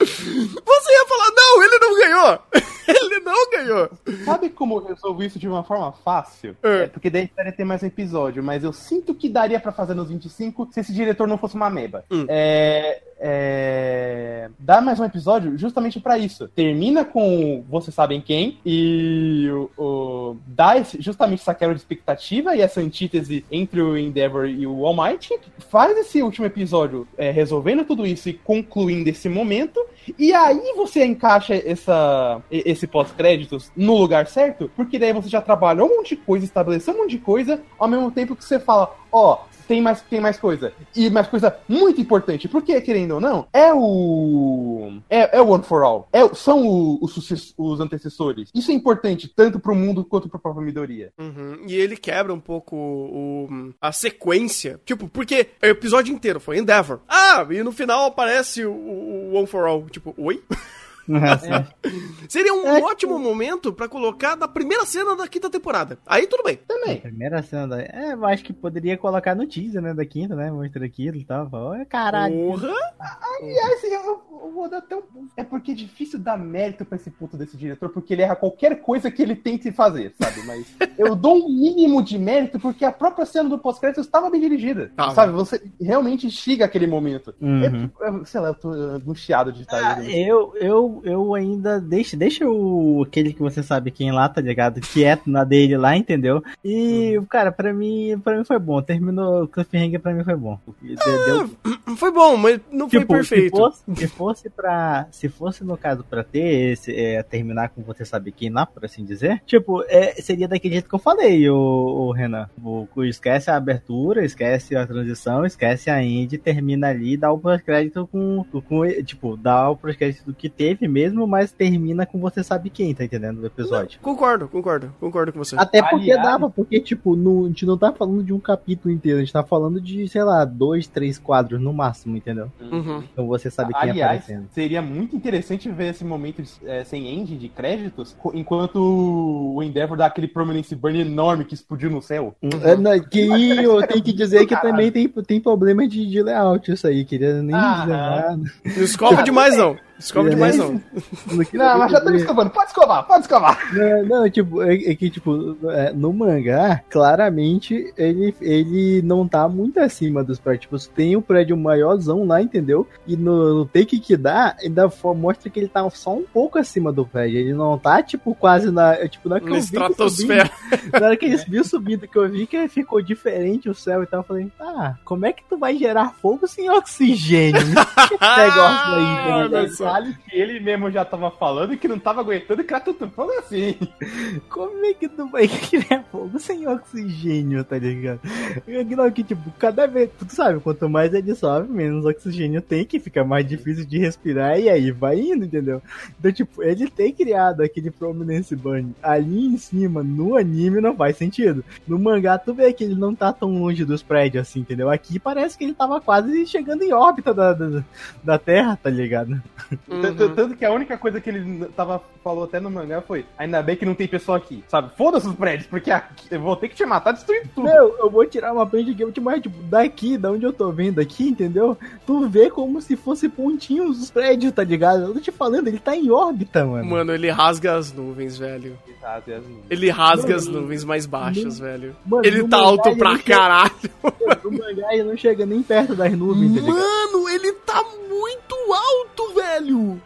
Você ia falar, não, ele não ganhou! *laughs* ele não ganhou! Sabe como eu resolvi isso de uma forma fácil? É. É, porque daí precisaria ter mais um episódio, mas eu sinto que daria para fazer nos 25 se esse diretor não fosse uma meba. Hum. É, é, dar mais um episódio justamente pra isso. Termina com vocês sabem quem e o, o- dá esse- justamente essa quebra de expectativa e essa antítese entre o Endeavor e o All Might. Faz esse último episódio é, resolvendo tudo isso e concluindo esse momento. E aí você encaixa essa, esse pós-créditos no lugar certo, porque daí você já trabalhou um monte de coisa, estabeleceu um monte de coisa, ao mesmo tempo que você fala, ó, tem mais, tem mais coisa. E mais coisa muito importante, porque, querendo ou não, é o. É, é o One for All. É, são o- os, os antecessores. Isso é importante, tanto pro mundo quanto pra própria Midoriya. Uhum, E ele quebra um pouco o, a sequência. Tipo, porque o episódio inteiro foi Endeavor. Ah, e no final aparece o, o One for All. Tipo, oi? *laughs* Assim, Seria um É, ótimo momento pra colocar na primeira cena da quinta temporada. Aí tudo bem. Também. Primeira cena da... É, eu acho que poderia colocar no teaser, né, da quinta, né, mostra aquilo e tal. Olha, caralho. Porra! Aliás, eu, eu vou dar até um. É porque é difícil dar mérito pra esse puto desse diretor, porque ele erra qualquer coisa que ele tente fazer, sabe? Mas *laughs* eu dou um mínimo de mérito porque a própria cena do pós-crédito estava bem dirigida. Tava. Sabe? Você realmente chega aquele momento. Uhum. É- é- sei lá, eu tô angustiado de estar Ah, vendo. eu, eu, eu ainda deixa, deixa o aquele que você sabe quem lá, tá ligado? Quieto na dele lá, entendeu? E, cara, pra mim, pra mim foi bom. Terminou o Cliffhanger pra mim foi bom. Deu, deu- *clears throat* Foi bom, mas não foi tipo, perfeito. Se fosse, se fosse pra. Se fosse, no caso, pra ter esse, é, terminar com você sabe quem lá, por assim dizer, tipo, é, seria daquele jeito que eu falei, o, o Renan. O, esquece a abertura, esquece a transição, esquece a end, termina ali, dá o pós-crédito com, com. Tipo, dá o pós-crédito do que teve mesmo, mas termina com você sabe quem, tá entendendo? Do episódio. Concordo, concordo, concordo com você. Até porque Aliás- dava, porque, tipo, no, a gente não tá falando de um capítulo inteiro, a gente tá falando de, sei lá, dois, três quadros no máximo, entendeu? Uhum. Então você sabe quem Aliás, aparecendo. seria muito interessante ver esse momento é, sem end de créditos, enquanto o Endeavor dá aquele prominence burn enorme que explodiu no céu. É, não, *laughs* que eu tenho que dizer que também tem, tem problema de, de layout isso aí, queria nem Ah, dizer nada. Não escova *laughs* demais, não. Escova É, demais, não. Não, Não, mas já estamos dizer- escovando. Pode escovar, pode escovar. Não, não, tipo, é, é que, tipo, é, no mangá, claramente, ele, ele não tá muito acima dos prédios. Tipo, tem o prédio maiorzão lá, entendeu? E no, no take que dá, ainda mostra que ele tá só um pouco acima do prédio. Ele não tá, tipo, quase na. é, Tipo, na Na eu vi que estratosfera. subindo- Na hora que eles viram subindo, que eu vi que ficou diferente o céu e tal, eu falei, ah, como é que tu vai gerar fogo sem oxigênio? *laughs* Que negócio aí, tá Que ele mesmo já tava falando que não tava aguentando e criar tudo fogo assim. Como é que tu vai *laughs* criar fogo sem oxigênio, tá ligado? É que Não, que tipo, cada vez, tu sabe, quanto mais ele sobe, menos oxigênio tem, que fica mais difícil de respirar e aí vai indo, entendeu? Então, tipo, ele ter criado aquele Prominence Burn ali em cima, no anime, não faz sentido. No mangá, tu vê que ele não tá tão longe dos prédios assim, entendeu? Aqui parece que ele tava quase chegando em órbita da, da, da Terra, tá ligado? *laughs* Tanto, Uhum. tanto que a única coisa que ele tava, falou até no mangá foi: ainda bem que não tem pessoa aqui, sabe? Foda-se os prédios, porque aqui- eu vou ter que te matar destruir tudo. Meu, eu vou tirar uma print aqui, eu vou te mais, tipo, daqui, da onde eu tô vendo aqui, entendeu? Tu vê como se fosse pontinhos os prédios, tá ligado? Eu tô te falando, ele tá em órbita, mano. Mano, ele rasga as nuvens, velho. Ah, Deus me livre. Ele rasga Mano, as nuvens mais baixas, velho. Mano, Ele tá alto ele pra não chega- caralho. *laughs* No mangá ele não chega nem perto das nuvens, tá ligado? Mano, ele tá muito alto, velho caralho!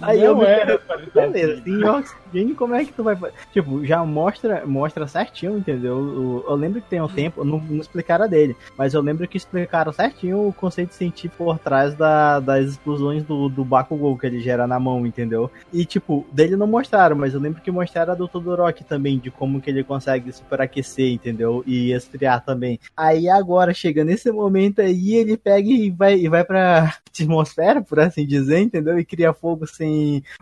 Aí eu Não me pra ele tá Beleza, assim. oxigênio, como é que tu vai fazer? Tipo, já mostra, mostra certinho, entendeu? O- eu lembro que tem um tempo, não, não explicaram dele, mas eu lembro que explicaram certinho o conceito científico por trás da- das explosões do, do Bakugou que ele gera na mão, entendeu? E, tipo, dele não mostraram, mas eu lembro que mostraram a do Todoroki também, de como que ele consegue superaquecer, entendeu? E esfriar também. Aí agora, chega nesse momento aí, ele pega e vai, e vai pra *laughs* atmosfera, por assim dizer, entendeu? E cria fogo sem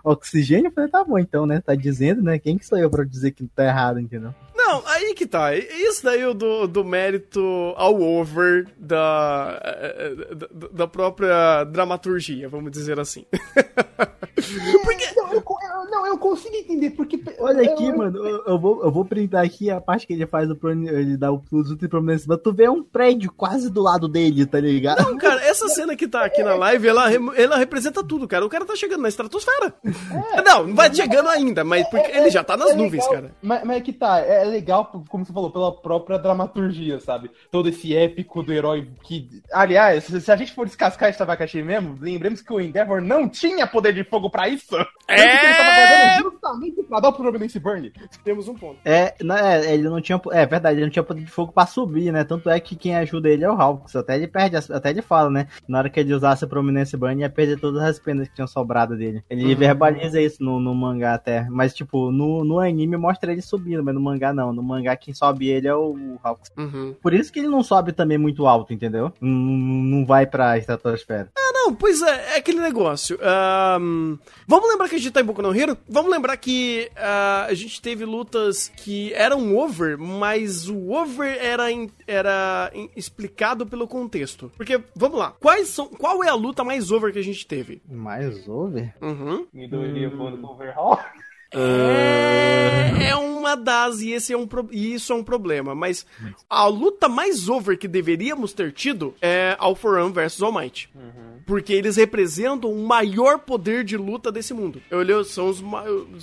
oxigênio. Eu falei, tá bom então, né? Tá dizendo, né? Quem que sou eu pra dizer que tá errado, entendeu? Não, aí que tá. Isso daí eu dou do mérito ao over da, eh, da, da própria dramaturgia, vamos dizer assim. *laughs* Não eu, eu- não, eu consigo entender, porque. Olha aqui, mano. Eu, eu vou, eu vou printar aqui a parte que ele faz o ele dá o plus ultra prominência. Mas tu vê um prédio quase do lado dele, tá ligado? Não, cara, essa cena que tá aqui na live, ela, ela representa tudo, cara. O cara tá chegando na estratosfera. É, não, não vai chegando ainda, mas porque é, ele já tá nas é nuvens, legal, cara. Mas, mas é que tá, é legal, como você falou, pela própria dramaturgia, sabe? Todo esse épico do herói que. Aliás, se a gente for descascar esse abacaxi mesmo, lembremos que o Endeavor não tinha poder de fogo pra isso. É! Ele tava fazendo justamente pra dar o Providence Burn. Temos um ponto. É, é, ele não tinha. É verdade, ele não tinha poder de fogo pra subir, né? Tanto é que quem ajuda ele é o Hawks. Até ele perde, até ele fala, né? Na hora que ele usasse o Prominence Burn, ia perder todas as penas que tinham sobrado dele. Ele uhum. verbaliza isso no, no mangá até. Mas, tipo, no, no anime mostra ele subindo, mas no mangá não. No mangá quem sobe ele é o Hawks. Uhum. Por isso que ele não sobe também muito alto, entendeu? Não, não vai pra estratosfera. Ah, não, pois é, é aquele negócio. Um, vamos lembrar que a gente tá em Boku no Hero? Vamos lembrar que uh, a gente teve lutas que eram over, mas o over era, era explicado pelo contexto. Porque, vamos lá, quais são, qual é a luta mais over que a gente teve? Mais over? Uhum. Midoriya hum. Overhaul? É, é uma das, e, esse é um, e isso é um problema. Mas a luta mais over que deveríamos ter tido é Alforan versus All Might. Uhum. Porque eles representam o maior poder de luta desse mundo. Eu olhei, são os,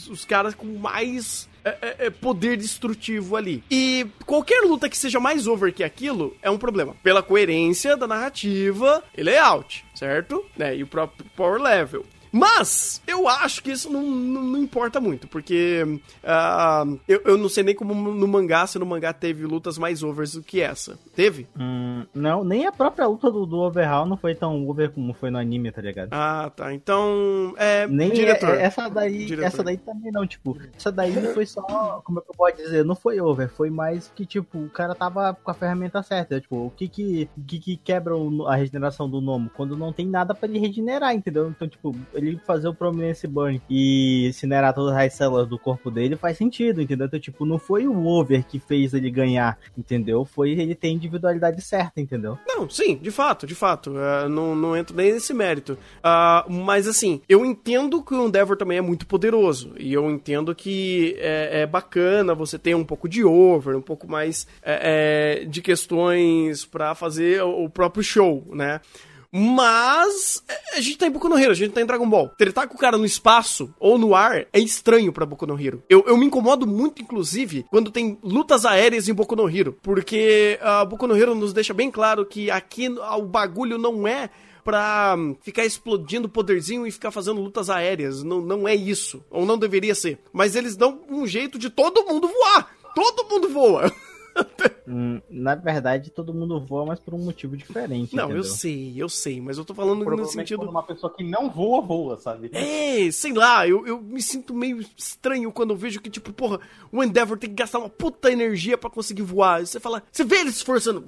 os caras com mais é, é, é, poder destrutivo ali. E qualquer luta que seja mais over que aquilo é um problema. Pela coerência da narrativa e layout, certo? Né? E o próprio power level. Mas, eu acho que isso não, não, não importa muito, porque uh, eu, eu não sei nem como no mangá, se no mangá teve lutas mais overs do que essa. Teve? Hum, não, nem a própria luta do, do Overhaul não foi tão over como foi no anime, tá ligado? Ah, tá. Então, é. Nem diretor. É, essa daí, diretor. essa daí também não, tipo, essa daí foi só, como é que eu posso dizer, não foi over, foi mais que, tipo, o cara tava com a ferramenta certa, tipo, o que que, o que, que quebra a regeneração do Nomo? Quando não tem nada para ele regenerar, entendeu? Então, tipo, ele fazer o Prominence Burn e incinerar todas as células do corpo dele faz sentido, entendeu? Então, tipo, não foi o over que fez ele ganhar, entendeu? Foi ele ter individualidade certa, entendeu? Não, sim, de fato, de fato. Uh, não, não entro nem nesse mérito. Uh, mas, assim, eu entendo que o Endeavor também é muito poderoso. E eu entendo que é, é bacana você ter um pouco de over, um pouco mais é, é, de questões para fazer o próprio show, né? Mas é, a gente tá em Boku no Hero, a gente tá em Dragon Ball. Tretar com o cara no espaço ou no ar é estranho pra Boku no Hero. Eu, eu me incomodo muito, inclusive, quando tem lutas aéreas em Boku no Hero. Porque a uh, Boku no Hero nos deixa bem claro que aqui uh, o bagulho não é pra ficar explodindo poderzinho e ficar fazendo lutas aéreas. Não, não é isso. Ou não deveria ser. Mas eles dão um jeito de todo mundo voar. Todo mundo voa. *laughs* Hum, na verdade, todo mundo voa, mas por um motivo diferente. Não, entendeu? eu sei, eu sei, mas eu tô falando no sentido. Uma pessoa que não voa, voa, sabe? É, sei lá, eu, eu me sinto meio estranho quando eu vejo que, tipo, porra, o Endeavor tem que gastar uma puta energia para conseguir voar. E você fala, você vê ele se esforçando.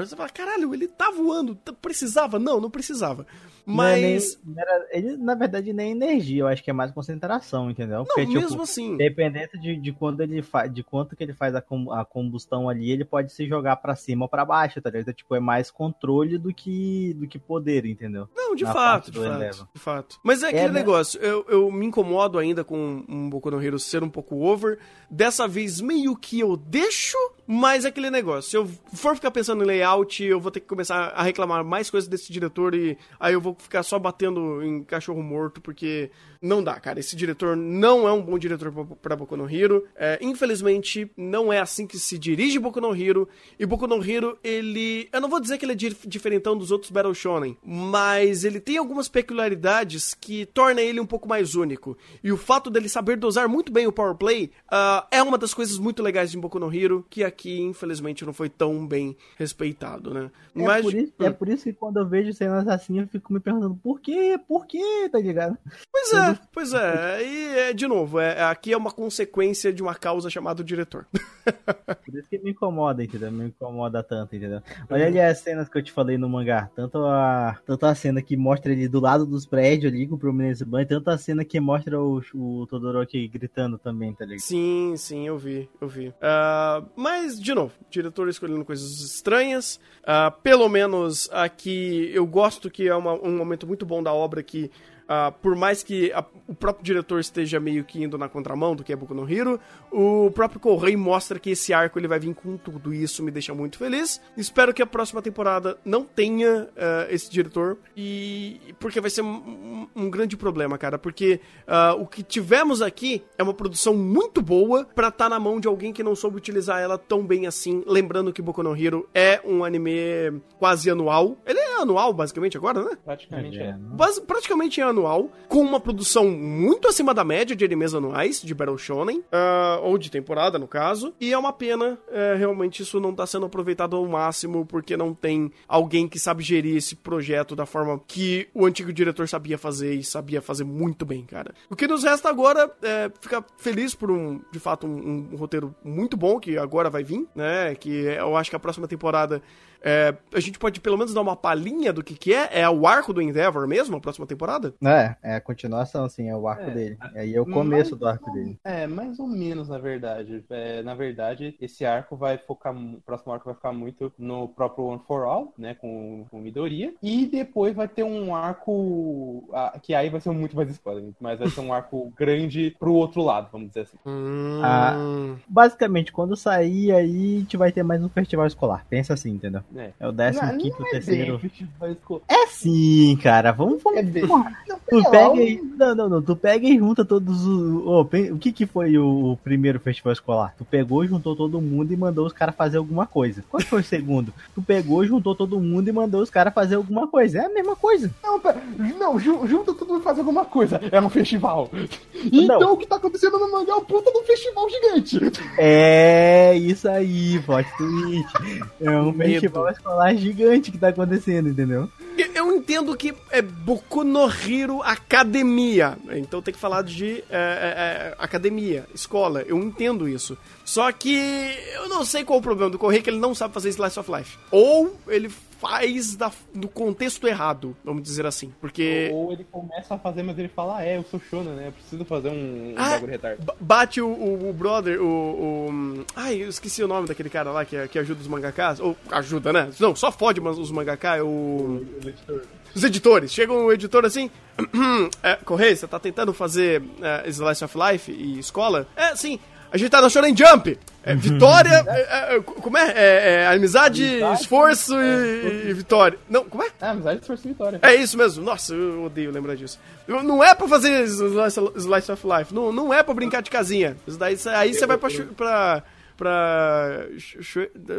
Você fala, caralho, ele tá voando. Precisava? Não, não precisava. Mas. Não é nem, era, ele, na verdade, nem energia, eu acho que é mais concentração, entendeu? Porque, não, tipo, mesmo assim. Dependendo de, de quando ele faz, de quanto que ele faz a, com, a combustão ali, ele pode se jogar para cima ou pra baixo, tá ligado? Então, tipo, é mais controle do que, do que poder, entendeu? Não, de Na fato, de fato, de fato. Mas é aquele é, negócio, eu, eu me incomodo ainda com um Boku no Hero ser um pouco over. Dessa vez, meio que eu deixo mas é aquele negócio, se eu for ficar pensando em layout, eu vou ter que começar a reclamar mais coisas desse diretor e aí eu vou ficar só batendo em cachorro morto, porque não dá, cara. Esse diretor não é um bom diretor para Boku no Hero. É, infelizmente, não é assim que se dirige Boku no Hero. E Boku no Hero, ele. Eu não vou dizer que ele é diferentão dos outros Battle Shonen, mas ele tem algumas peculiaridades que torna ele um pouco mais único. E o fato dele saber dosar muito bem o power play uh, é uma das coisas muito legais de Boku no Hero, que aqui, infelizmente, não foi tão bem respeitado, né? É, mas, por, isso, hum. é por isso que quando eu vejo cenas assim, eu fico me perguntando por quê? Por quê? Tá ligado? Pois é, pois é. E, é, de novo, é, aqui é uma consequência de uma causa chamada diretor. *laughs* Por isso que me incomoda, entendeu? Me incomoda tanto, entendeu? Olha ali as cenas que eu te falei no mangá. Tanto a, tanto a cena que mostra ele do lado dos prédios ali com o Prominence Ban, tanto a cena que mostra o, o Todoroki gritando também, tá ligado? Sim, sim, eu vi, eu vi. Uh, mas, de novo, diretor escolhendo coisas estranhas. Uh, pelo menos aqui eu gosto que é uma, um momento muito bom da obra que uh, por mais que a, o próprio diretor esteja meio que indo na contramão do que é Boku no Hero, o próprio Correio mostra que esse arco ele vai vir com tudo e isso me deixa muito feliz. Espero que a próxima temporada não tenha uh, esse diretor e porque vai ser um, um grande problema, cara, porque uh, o que tivemos aqui é uma produção muito boa para estar tá na mão de alguém que não soube utilizar ela tão bem assim, lembrando que Boku no Hero é um anime quase anual. Ele é anual basicamente agora, né? Praticamente é. Bas praticamente é anual, com uma produção muito acima da média de animes anuais de Battle Shonen, uh, ou de temporada no caso, e é uma pena, uh, realmente isso não tá sendo aproveitado ao máximo porque não tem alguém que sabe gerir esse projeto da forma que o antigo diretor sabia fazer e sabia fazer muito bem, cara. O que nos resta agora é ficar feliz por um, de fato, um, um roteiro muito bom que agora vai vir, né? Que eu acho que a próxima temporada é, a gente pode pelo menos dar uma palhinha do que, que é? É o arco do Endeavor mesmo, a próxima temporada? É, é a continuação, assim, é o arco é, dele. E aí é o começo do arco dele. É, mais ou menos, na verdade. É, na verdade, esse arco vai focar, o próximo arco vai ficar muito no próprio One for All, né, com, com Midoriya. E depois vai ter um arco, que aí vai ser muito mais spoiler, mas vai ser um arco *laughs* grande pro outro lado, vamos dizer assim. Hum... Ah, basicamente, quando sair aí, a gente vai ter mais um festival escolar. Pensa assim, entendeu? É, é o 15 quinto, é terceiro. É sim, cara. Vamos, vamos. É bem... tu pega e. Não, não, não. Tu pega e junta todos os. Oh, o que que foi o primeiro festival escolar? Tu pegou, juntou todo mundo e mandou os caras fazer alguma coisa. Qual foi o segundo? Tu pegou, juntou todo mundo e mandou os caras fazer alguma coisa. É a mesma coisa. Não, pera, não junta todo mundo e faz alguma coisa. É um festival. Então não. o que tá acontecendo no mangá é o puta do festival gigante. É isso aí, plot twist. É um festival escola escolar gigante que tá acontecendo, entendeu? Eu, entendo que é Boku no Hero Academia. Então tem que falar de é, é, é, academia, escola. Eu entendo isso. Só que eu não sei qual o problema do Correio, que ele não sabe fazer Slice of Life. Ou ele faz da, do contexto errado, vamos dizer assim. Porque. Ou, ou ele começa a fazer, mas ele fala, ah, é, eu sou Shona, né? Eu preciso fazer um, um ah, bagulho retardo. Bate o, o, o, brother, o, o. Ai, eu esqueci o nome daquele cara lá que, que ajuda os mangakas. Ou ajuda, né? Não, só fode os mangaká, é o. o editor. Os editores. Chega um editor assim. *clears throat* é, Correio, você tá tentando fazer é, Slice of Life e escola? É, sim. A gente tá no Shonen Jump. É, uhum. vitória. É, é, como é? é? é amizade, amizade, esforço e, e, vitória. Não, como é? É, amizade, esforço e vitória. É isso mesmo. Nossa, eu odeio lembrar disso. Não é pra fazer Slice of Life. Não, não é pra brincar de casinha. Isso daí, aí você vai pra, pra pra.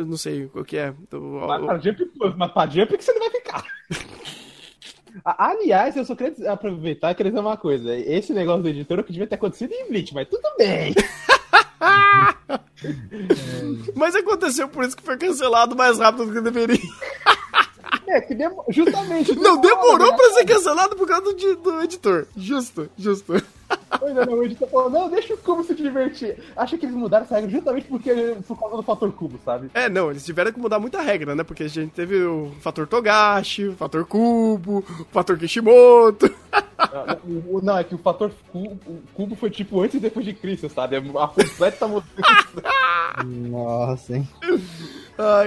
Não sei o que é. Mas pra Jump, mas pra Jump que você não vai ficar. *laughs* Aliás, eu só queria aproveitar e queria dizer uma coisa. Esse negócio do editor é que devia ter acontecido em Bleach, mas tudo bem. *laughs* *laughs* mas aconteceu por isso que foi cancelado mais rápido do que deveria. É, que dem... justamente. Não, demorou pra ser cancelado por causa do, do editor. Justo, justo. Pois é, não, o editor falou, não, deixa o Cubo se divertir. Acho que eles mudaram essa regra justamente porque, por causa do fator Cubo, sabe? É, não, eles tiveram que mudar muita regra, né? Porque a gente teve o fator Togashi, o fator Cubo, o fator Kishimoto. *laughs* Não, não, é que o fator cubo, o cubo foi tipo antes e depois de Cristo, sabe? A completa mudança. Nossa, hein? *laughs*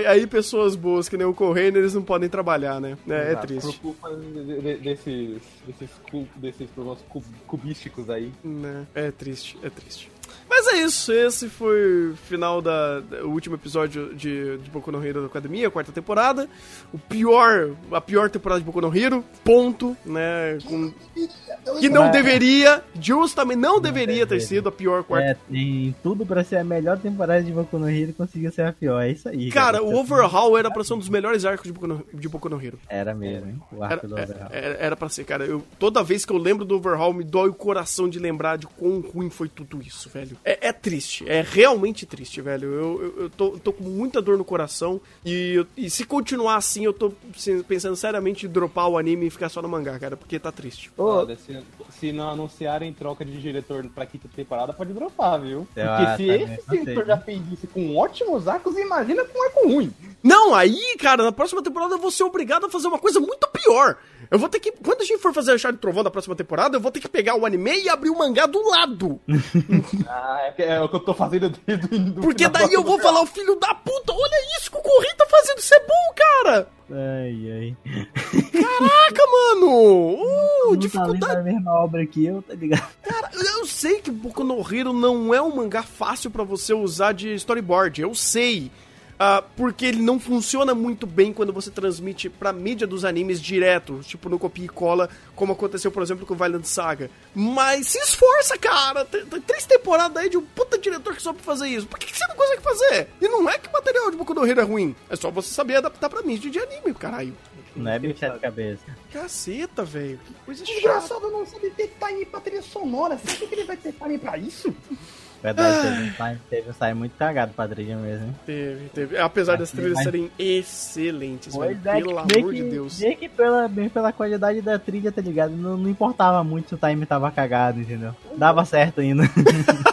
aí pessoas boas que nem o Correio, eles não podem trabalhar, né? É, é triste. Por culpa desses, desses, desses problemas cubísticos aí. Né? É triste, é triste. Mas é isso, esse foi o final da, da o último episódio de, de Boku no Hero da Academia, a quarta temporada. O pior, a pior temporada de Boku no Hero, ponto, né? Com, que não deveria, justamente não deveria ter sido a pior quarta. É, tem tudo pra ser a melhor temporada de Boku no Hero e conseguiu ser a pior, é isso aí. Cara, cara o Overhaul era pra ser um dos melhores arcos de Boku no, de Boku no Hero. Era mesmo, hein? O arco era, do Overhaul. Era, era pra ser, cara. Eu, toda vez que eu lembro do Overhaul, me dói o coração de lembrar de quão ruim foi tudo isso, velho. É, é triste, é realmente triste, velho. Eu, eu, eu tô, tô, com muita dor no coração e, e se continuar assim, eu tô pensando seriamente em dropar o anime e ficar só no mangá, cara, porque tá triste. Oh. Se, se não anunciarem troca de diretor pra quinta temporada, pode dropar, viu? Porque se esse diretor já fez isso com ótimos arcos, imagina com um arco ruim. Não, aí, cara, na próxima temporada eu vou ser obrigado a fazer uma coisa muito pior. Eu vou ter que. Quando a gente for fazer a de Trovão da próxima temporada, eu vou ter que pegar o anime e abrir o mangá do lado. *laughs* *laughs* Ah, é, é o que eu tô fazendo *laughs* desde o Porque daí eu vou falar, o filho da puta, olha isso que o Correio tá fazendo, isso é bom, cara! Ai, ai. Caraca, mano! *laughs* Uh, Não tá dificuldade. a mesma obra que eu, tá ligado? Cara, eu sei que Boku no Hero não é um mangá fácil pra você usar de storyboard, eu sei. Ah, porque ele não funciona muito bem quando você transmite pra mídia dos animes direto, tipo no copia e cola, como aconteceu, por exemplo, com Violent Saga. Mas se esforça, cara! Tem, tem três temporadas aí de um puta diretor que soube fazer isso. Por que, que você não consegue fazer? E não é que o material de Boku no Hero é ruim, é só você saber adaptar pra mídia de anime, caralho. Não é bicho de cabeça. Caceta, velho, que coisa chata. Desgraçado não sabe ter time pra trilha sonora. Você acha que ele vai ter time pra isso? Verdade, teve um time, teve um time muito cagado pra trilha mesmo, hein? Teve, teve. Apesar das trilhas mas- serem excelentes, velho. Pois é, Pelo amor que, de Deus. meio que pela, bem pela qualidade da trilha, tá ligado? Não, não importava muito se o time tava cagado, entendeu? Dava certo ainda. *laughs*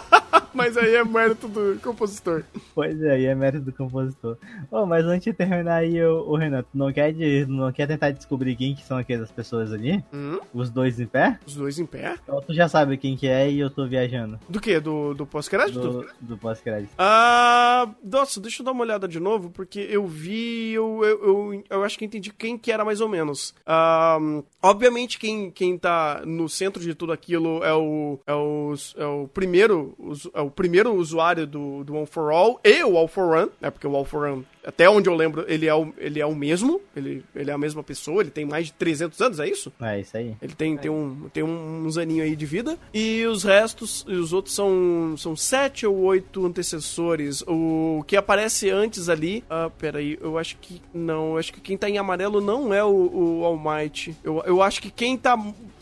Mas aí é mérito do compositor. pois é, aí é mérito do compositor. Ô, mas antes de terminar aí, o, o Renato, não quer, de, não quer tentar descobrir quem que são aquelas pessoas ali? Hum, Os dois em pé? os dois em pé. Ou tu já sabe quem que é e eu tô viajando Do que? Do, do pós-crédito? do, do pós-crédito. Ah. Nossa, deixa eu dar uma olhada de novo, porque eu vi. Eu, eu, eu, eu acho que entendi quem que era mais ou menos. Ah, obviamente, quem, quem tá no centro de tudo aquilo é o. É o, é o primeiro. usu- É o primeiro usuário do, do One for All e o All for One, né? Porque o All for One, até onde eu lembro, ele é o, ele é o mesmo. Ele, ele é a mesma pessoa, ele tem mais de 300 anos, é isso? É isso aí. Ele tem, tem, um, tem uns aninhos aí de vida. E os restos, e os outros são, são sete ou oito antecessores. O que aparece antes ali. Ah, peraí, eu acho que. Não, eu acho que quem tá em amarelo não é o, o All Might. Eu, eu acho que quem tá,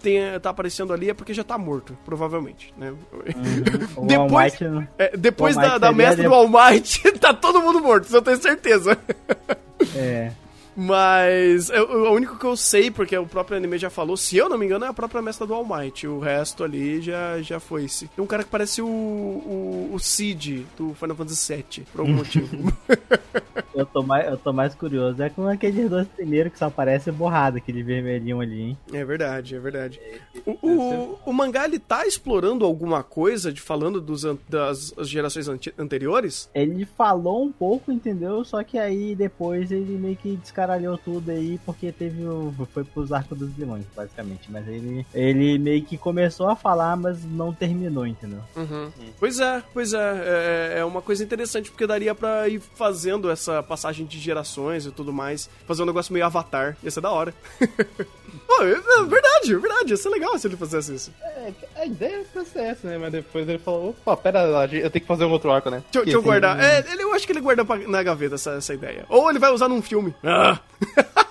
tem, tá aparecendo ali é porque já tá morto, provavelmente, né? *laughs* O Depois- É, depois da, da mestra do All Might, *laughs* tá todo mundo morto, isso eu tenho certeza. É. Mas eu, o único que eu sei, porque o próprio anime já falou, se eu não me engano, é a própria mestra do All Might. O resto ali já, já foi-se. Tem um cara que parece o, o, o Cid do Final Fantasy VII, por algum motivo. *laughs* Eu tô, mais, eu tô mais curioso. É com aqueles dois primeiros que só aparece borrado, aquele vermelhinho ali, hein? é verdade, é verdade. O, o, o mangá, ele tá explorando alguma coisa, de falando dos, das gerações ante- anteriores? Ele falou um pouco, entendeu? Só que aí depois ele meio que descaralhou tudo aí, porque teve o. Foi pros arcos dos vilões, basicamente. Mas ele, ele meio que começou a falar, mas não terminou, entendeu? Uhum. Pois é, pois é, é. É uma coisa interessante, porque daria pra ir fazendo essa passagem de gerações e tudo mais. Fazer um negócio meio avatar. Ia ser da hora. *laughs* Pô, é verdade, é verdade. Ia ser legal se ele fizesse isso. É, a ideia é essa, né? Mas depois ele falou, opa, pera, eu tenho que fazer um outro arco, né? Deixa, eu- deixa eu Porque, guardar. assim, É, ele, eu acho que ele guardou pra- na gaveta essa, essa ideia. Ou ele vai usar num filme. Ah! *laughs*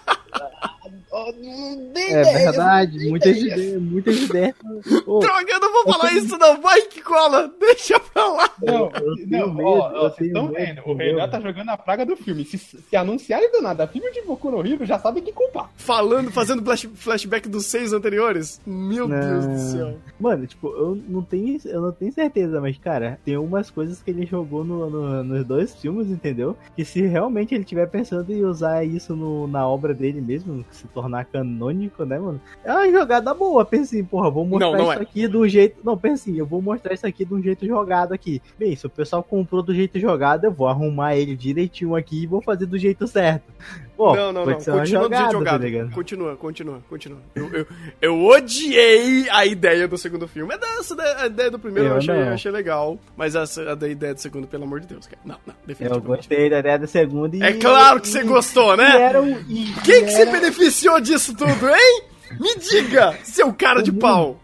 não dei É ideia, verdade, não muitas dei ideia. ideias, muitas ideias. *laughs* Droga, eu não vou falar isso não. Vai que cola. Deixa pra lá. Não, Eu não, medo, ó, vocês estão vendo, o? Renan tá jogando a praga do filme. Se, se anunciarem do nada filme de Boku no Hero, já sabe que culpar. Falando, fazendo flash- flashback dos seis anteriores. Meu Deus do céu. Mano, tipo, eu não tenho, eu não tenho certeza, mas, cara, tem umas coisas que ele jogou no, no- nos dois filmes, entendeu? Que se realmente ele tiver pensando em usar isso no- na obra dele mesmo, se tornar canônico, né, mano? É uma jogada boa. Pensa assim, porra, vou mostrar Não, não isso é. aqui um jeito. Não, pensa assim, eu vou mostrar isso aqui de um jeito jogado aqui. Bem, se o pessoal comprou do jeito jogado, eu vou arrumar ele direitinho aqui e vou fazer do jeito certo. Pô, não, não, não. Continua do jeito jogada, tá continua, continua, continua. Eu, eu, eu odiei a ideia do segundo filme. É dessa, a ideia do primeiro eu, Eu achei, eu achei legal. Mas essa, a da ideia do segundo, pelo amor de Deus, cara. Não, não, Eu definitivamente. gostei da ideia da segunda e. É claro que você e- gostou, e né? era um- e- Quem e que se beneficiou disso tudo, hein? Me diga, seu cara de O pau.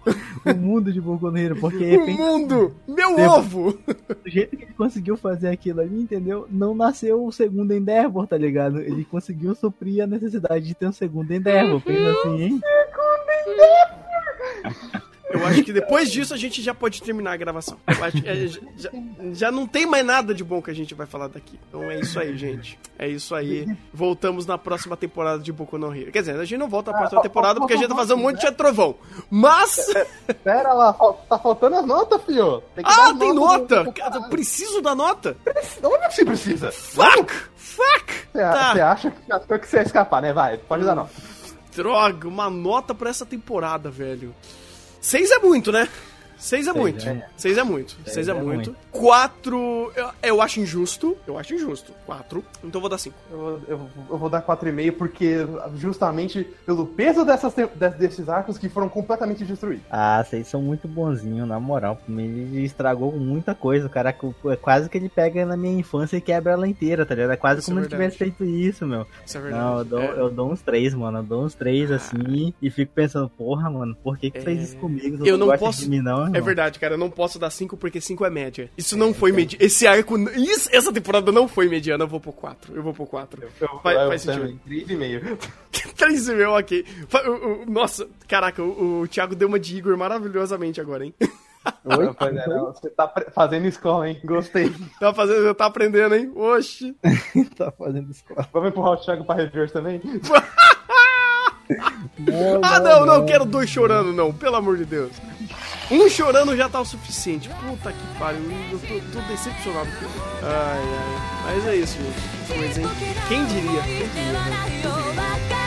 o mundo de Hero, porque O repente, mundo, meu Tempo. ovo. do jeito que ele conseguiu fazer aquilo ali, entendeu? Não nasceu o segundo Endeavor, tá ligado? Ele conseguiu suprir a necessidade de ter um segundo Endeavor. Pensa assim, hein? Eu acho que depois disso a gente já pode terminar a gravação. É, já, já- não tem mais nada de bom que a gente vai falar daqui. Então é isso aí, gente. É isso aí. Voltamos na próxima temporada de Boku no Hero. Quer dizer, a gente não volta na próxima temporada porque a gente tá fazendo um monte de trovão. Mas. Pera lá, tá faltando as notas, fio. Tem Ah, tem nota! eu preciso da nota! Onde que você precisa? Fuck! Fuck! Tá. Você acha que você ia escapar, né? Vai, pode dar não. Droga, uma nota pra essa temporada, velho. Seis é muito, né? Seis é Seis, muito. é. Seis é muito. Seis é, é muito. muito. Quatro. Eu, eu acho injusto. Eu acho injusto. Quatro. Então eu vou dar cinco. Eu, vou- eu, eu vou dar 4,5 porque justamente pelo peso dessas, desses arcos que foram completamente destruídos. Ah, vocês são muito bonzinhos, na moral. Ele estragou muita coisa. O cara é quase que ele pega na minha infância e quebra ela inteira, tá ligado? É quase Isso como é ele tivesse feito isso, meu. Isso é verdade. Não, eu dou, É. eu dou uns três, mano. Eu dou uns três assim e fico pensando, porra, mano, por que, que fez É. isso comigo? Eu não gosta posso- De mim, não, É verdade, cara. Eu não posso dar 5 porque 5 é média. Isso não foi média. Esse arco. Isso, essa temporada não foi mediana. Eu vou pro 4. Eu vou pro 4. Eu, Faz- faz também, 3,5. 3 e meio, ok. Nossa, caraca, o, o Thiago deu uma de Igor maravilhosamente agora, hein? Oi? É, não, Você tá fazendo escola, hein? Gostei. *laughs* Tá fazendo, tá aprendendo, hein? Oxi. *laughs* tá fazendo escola. Vamos empurrar o Thiago pra reverse também? *laughs* Ah, não, não quero dois chorando, não. Pelo amor de Deus. Um chorando já tá o suficiente. Puta que pariu. Eu tô, tô decepcionado. Ai, ai. Mas é isso, gente. Coisa, hein? Quem diria? Quem diria, né? Quem diria?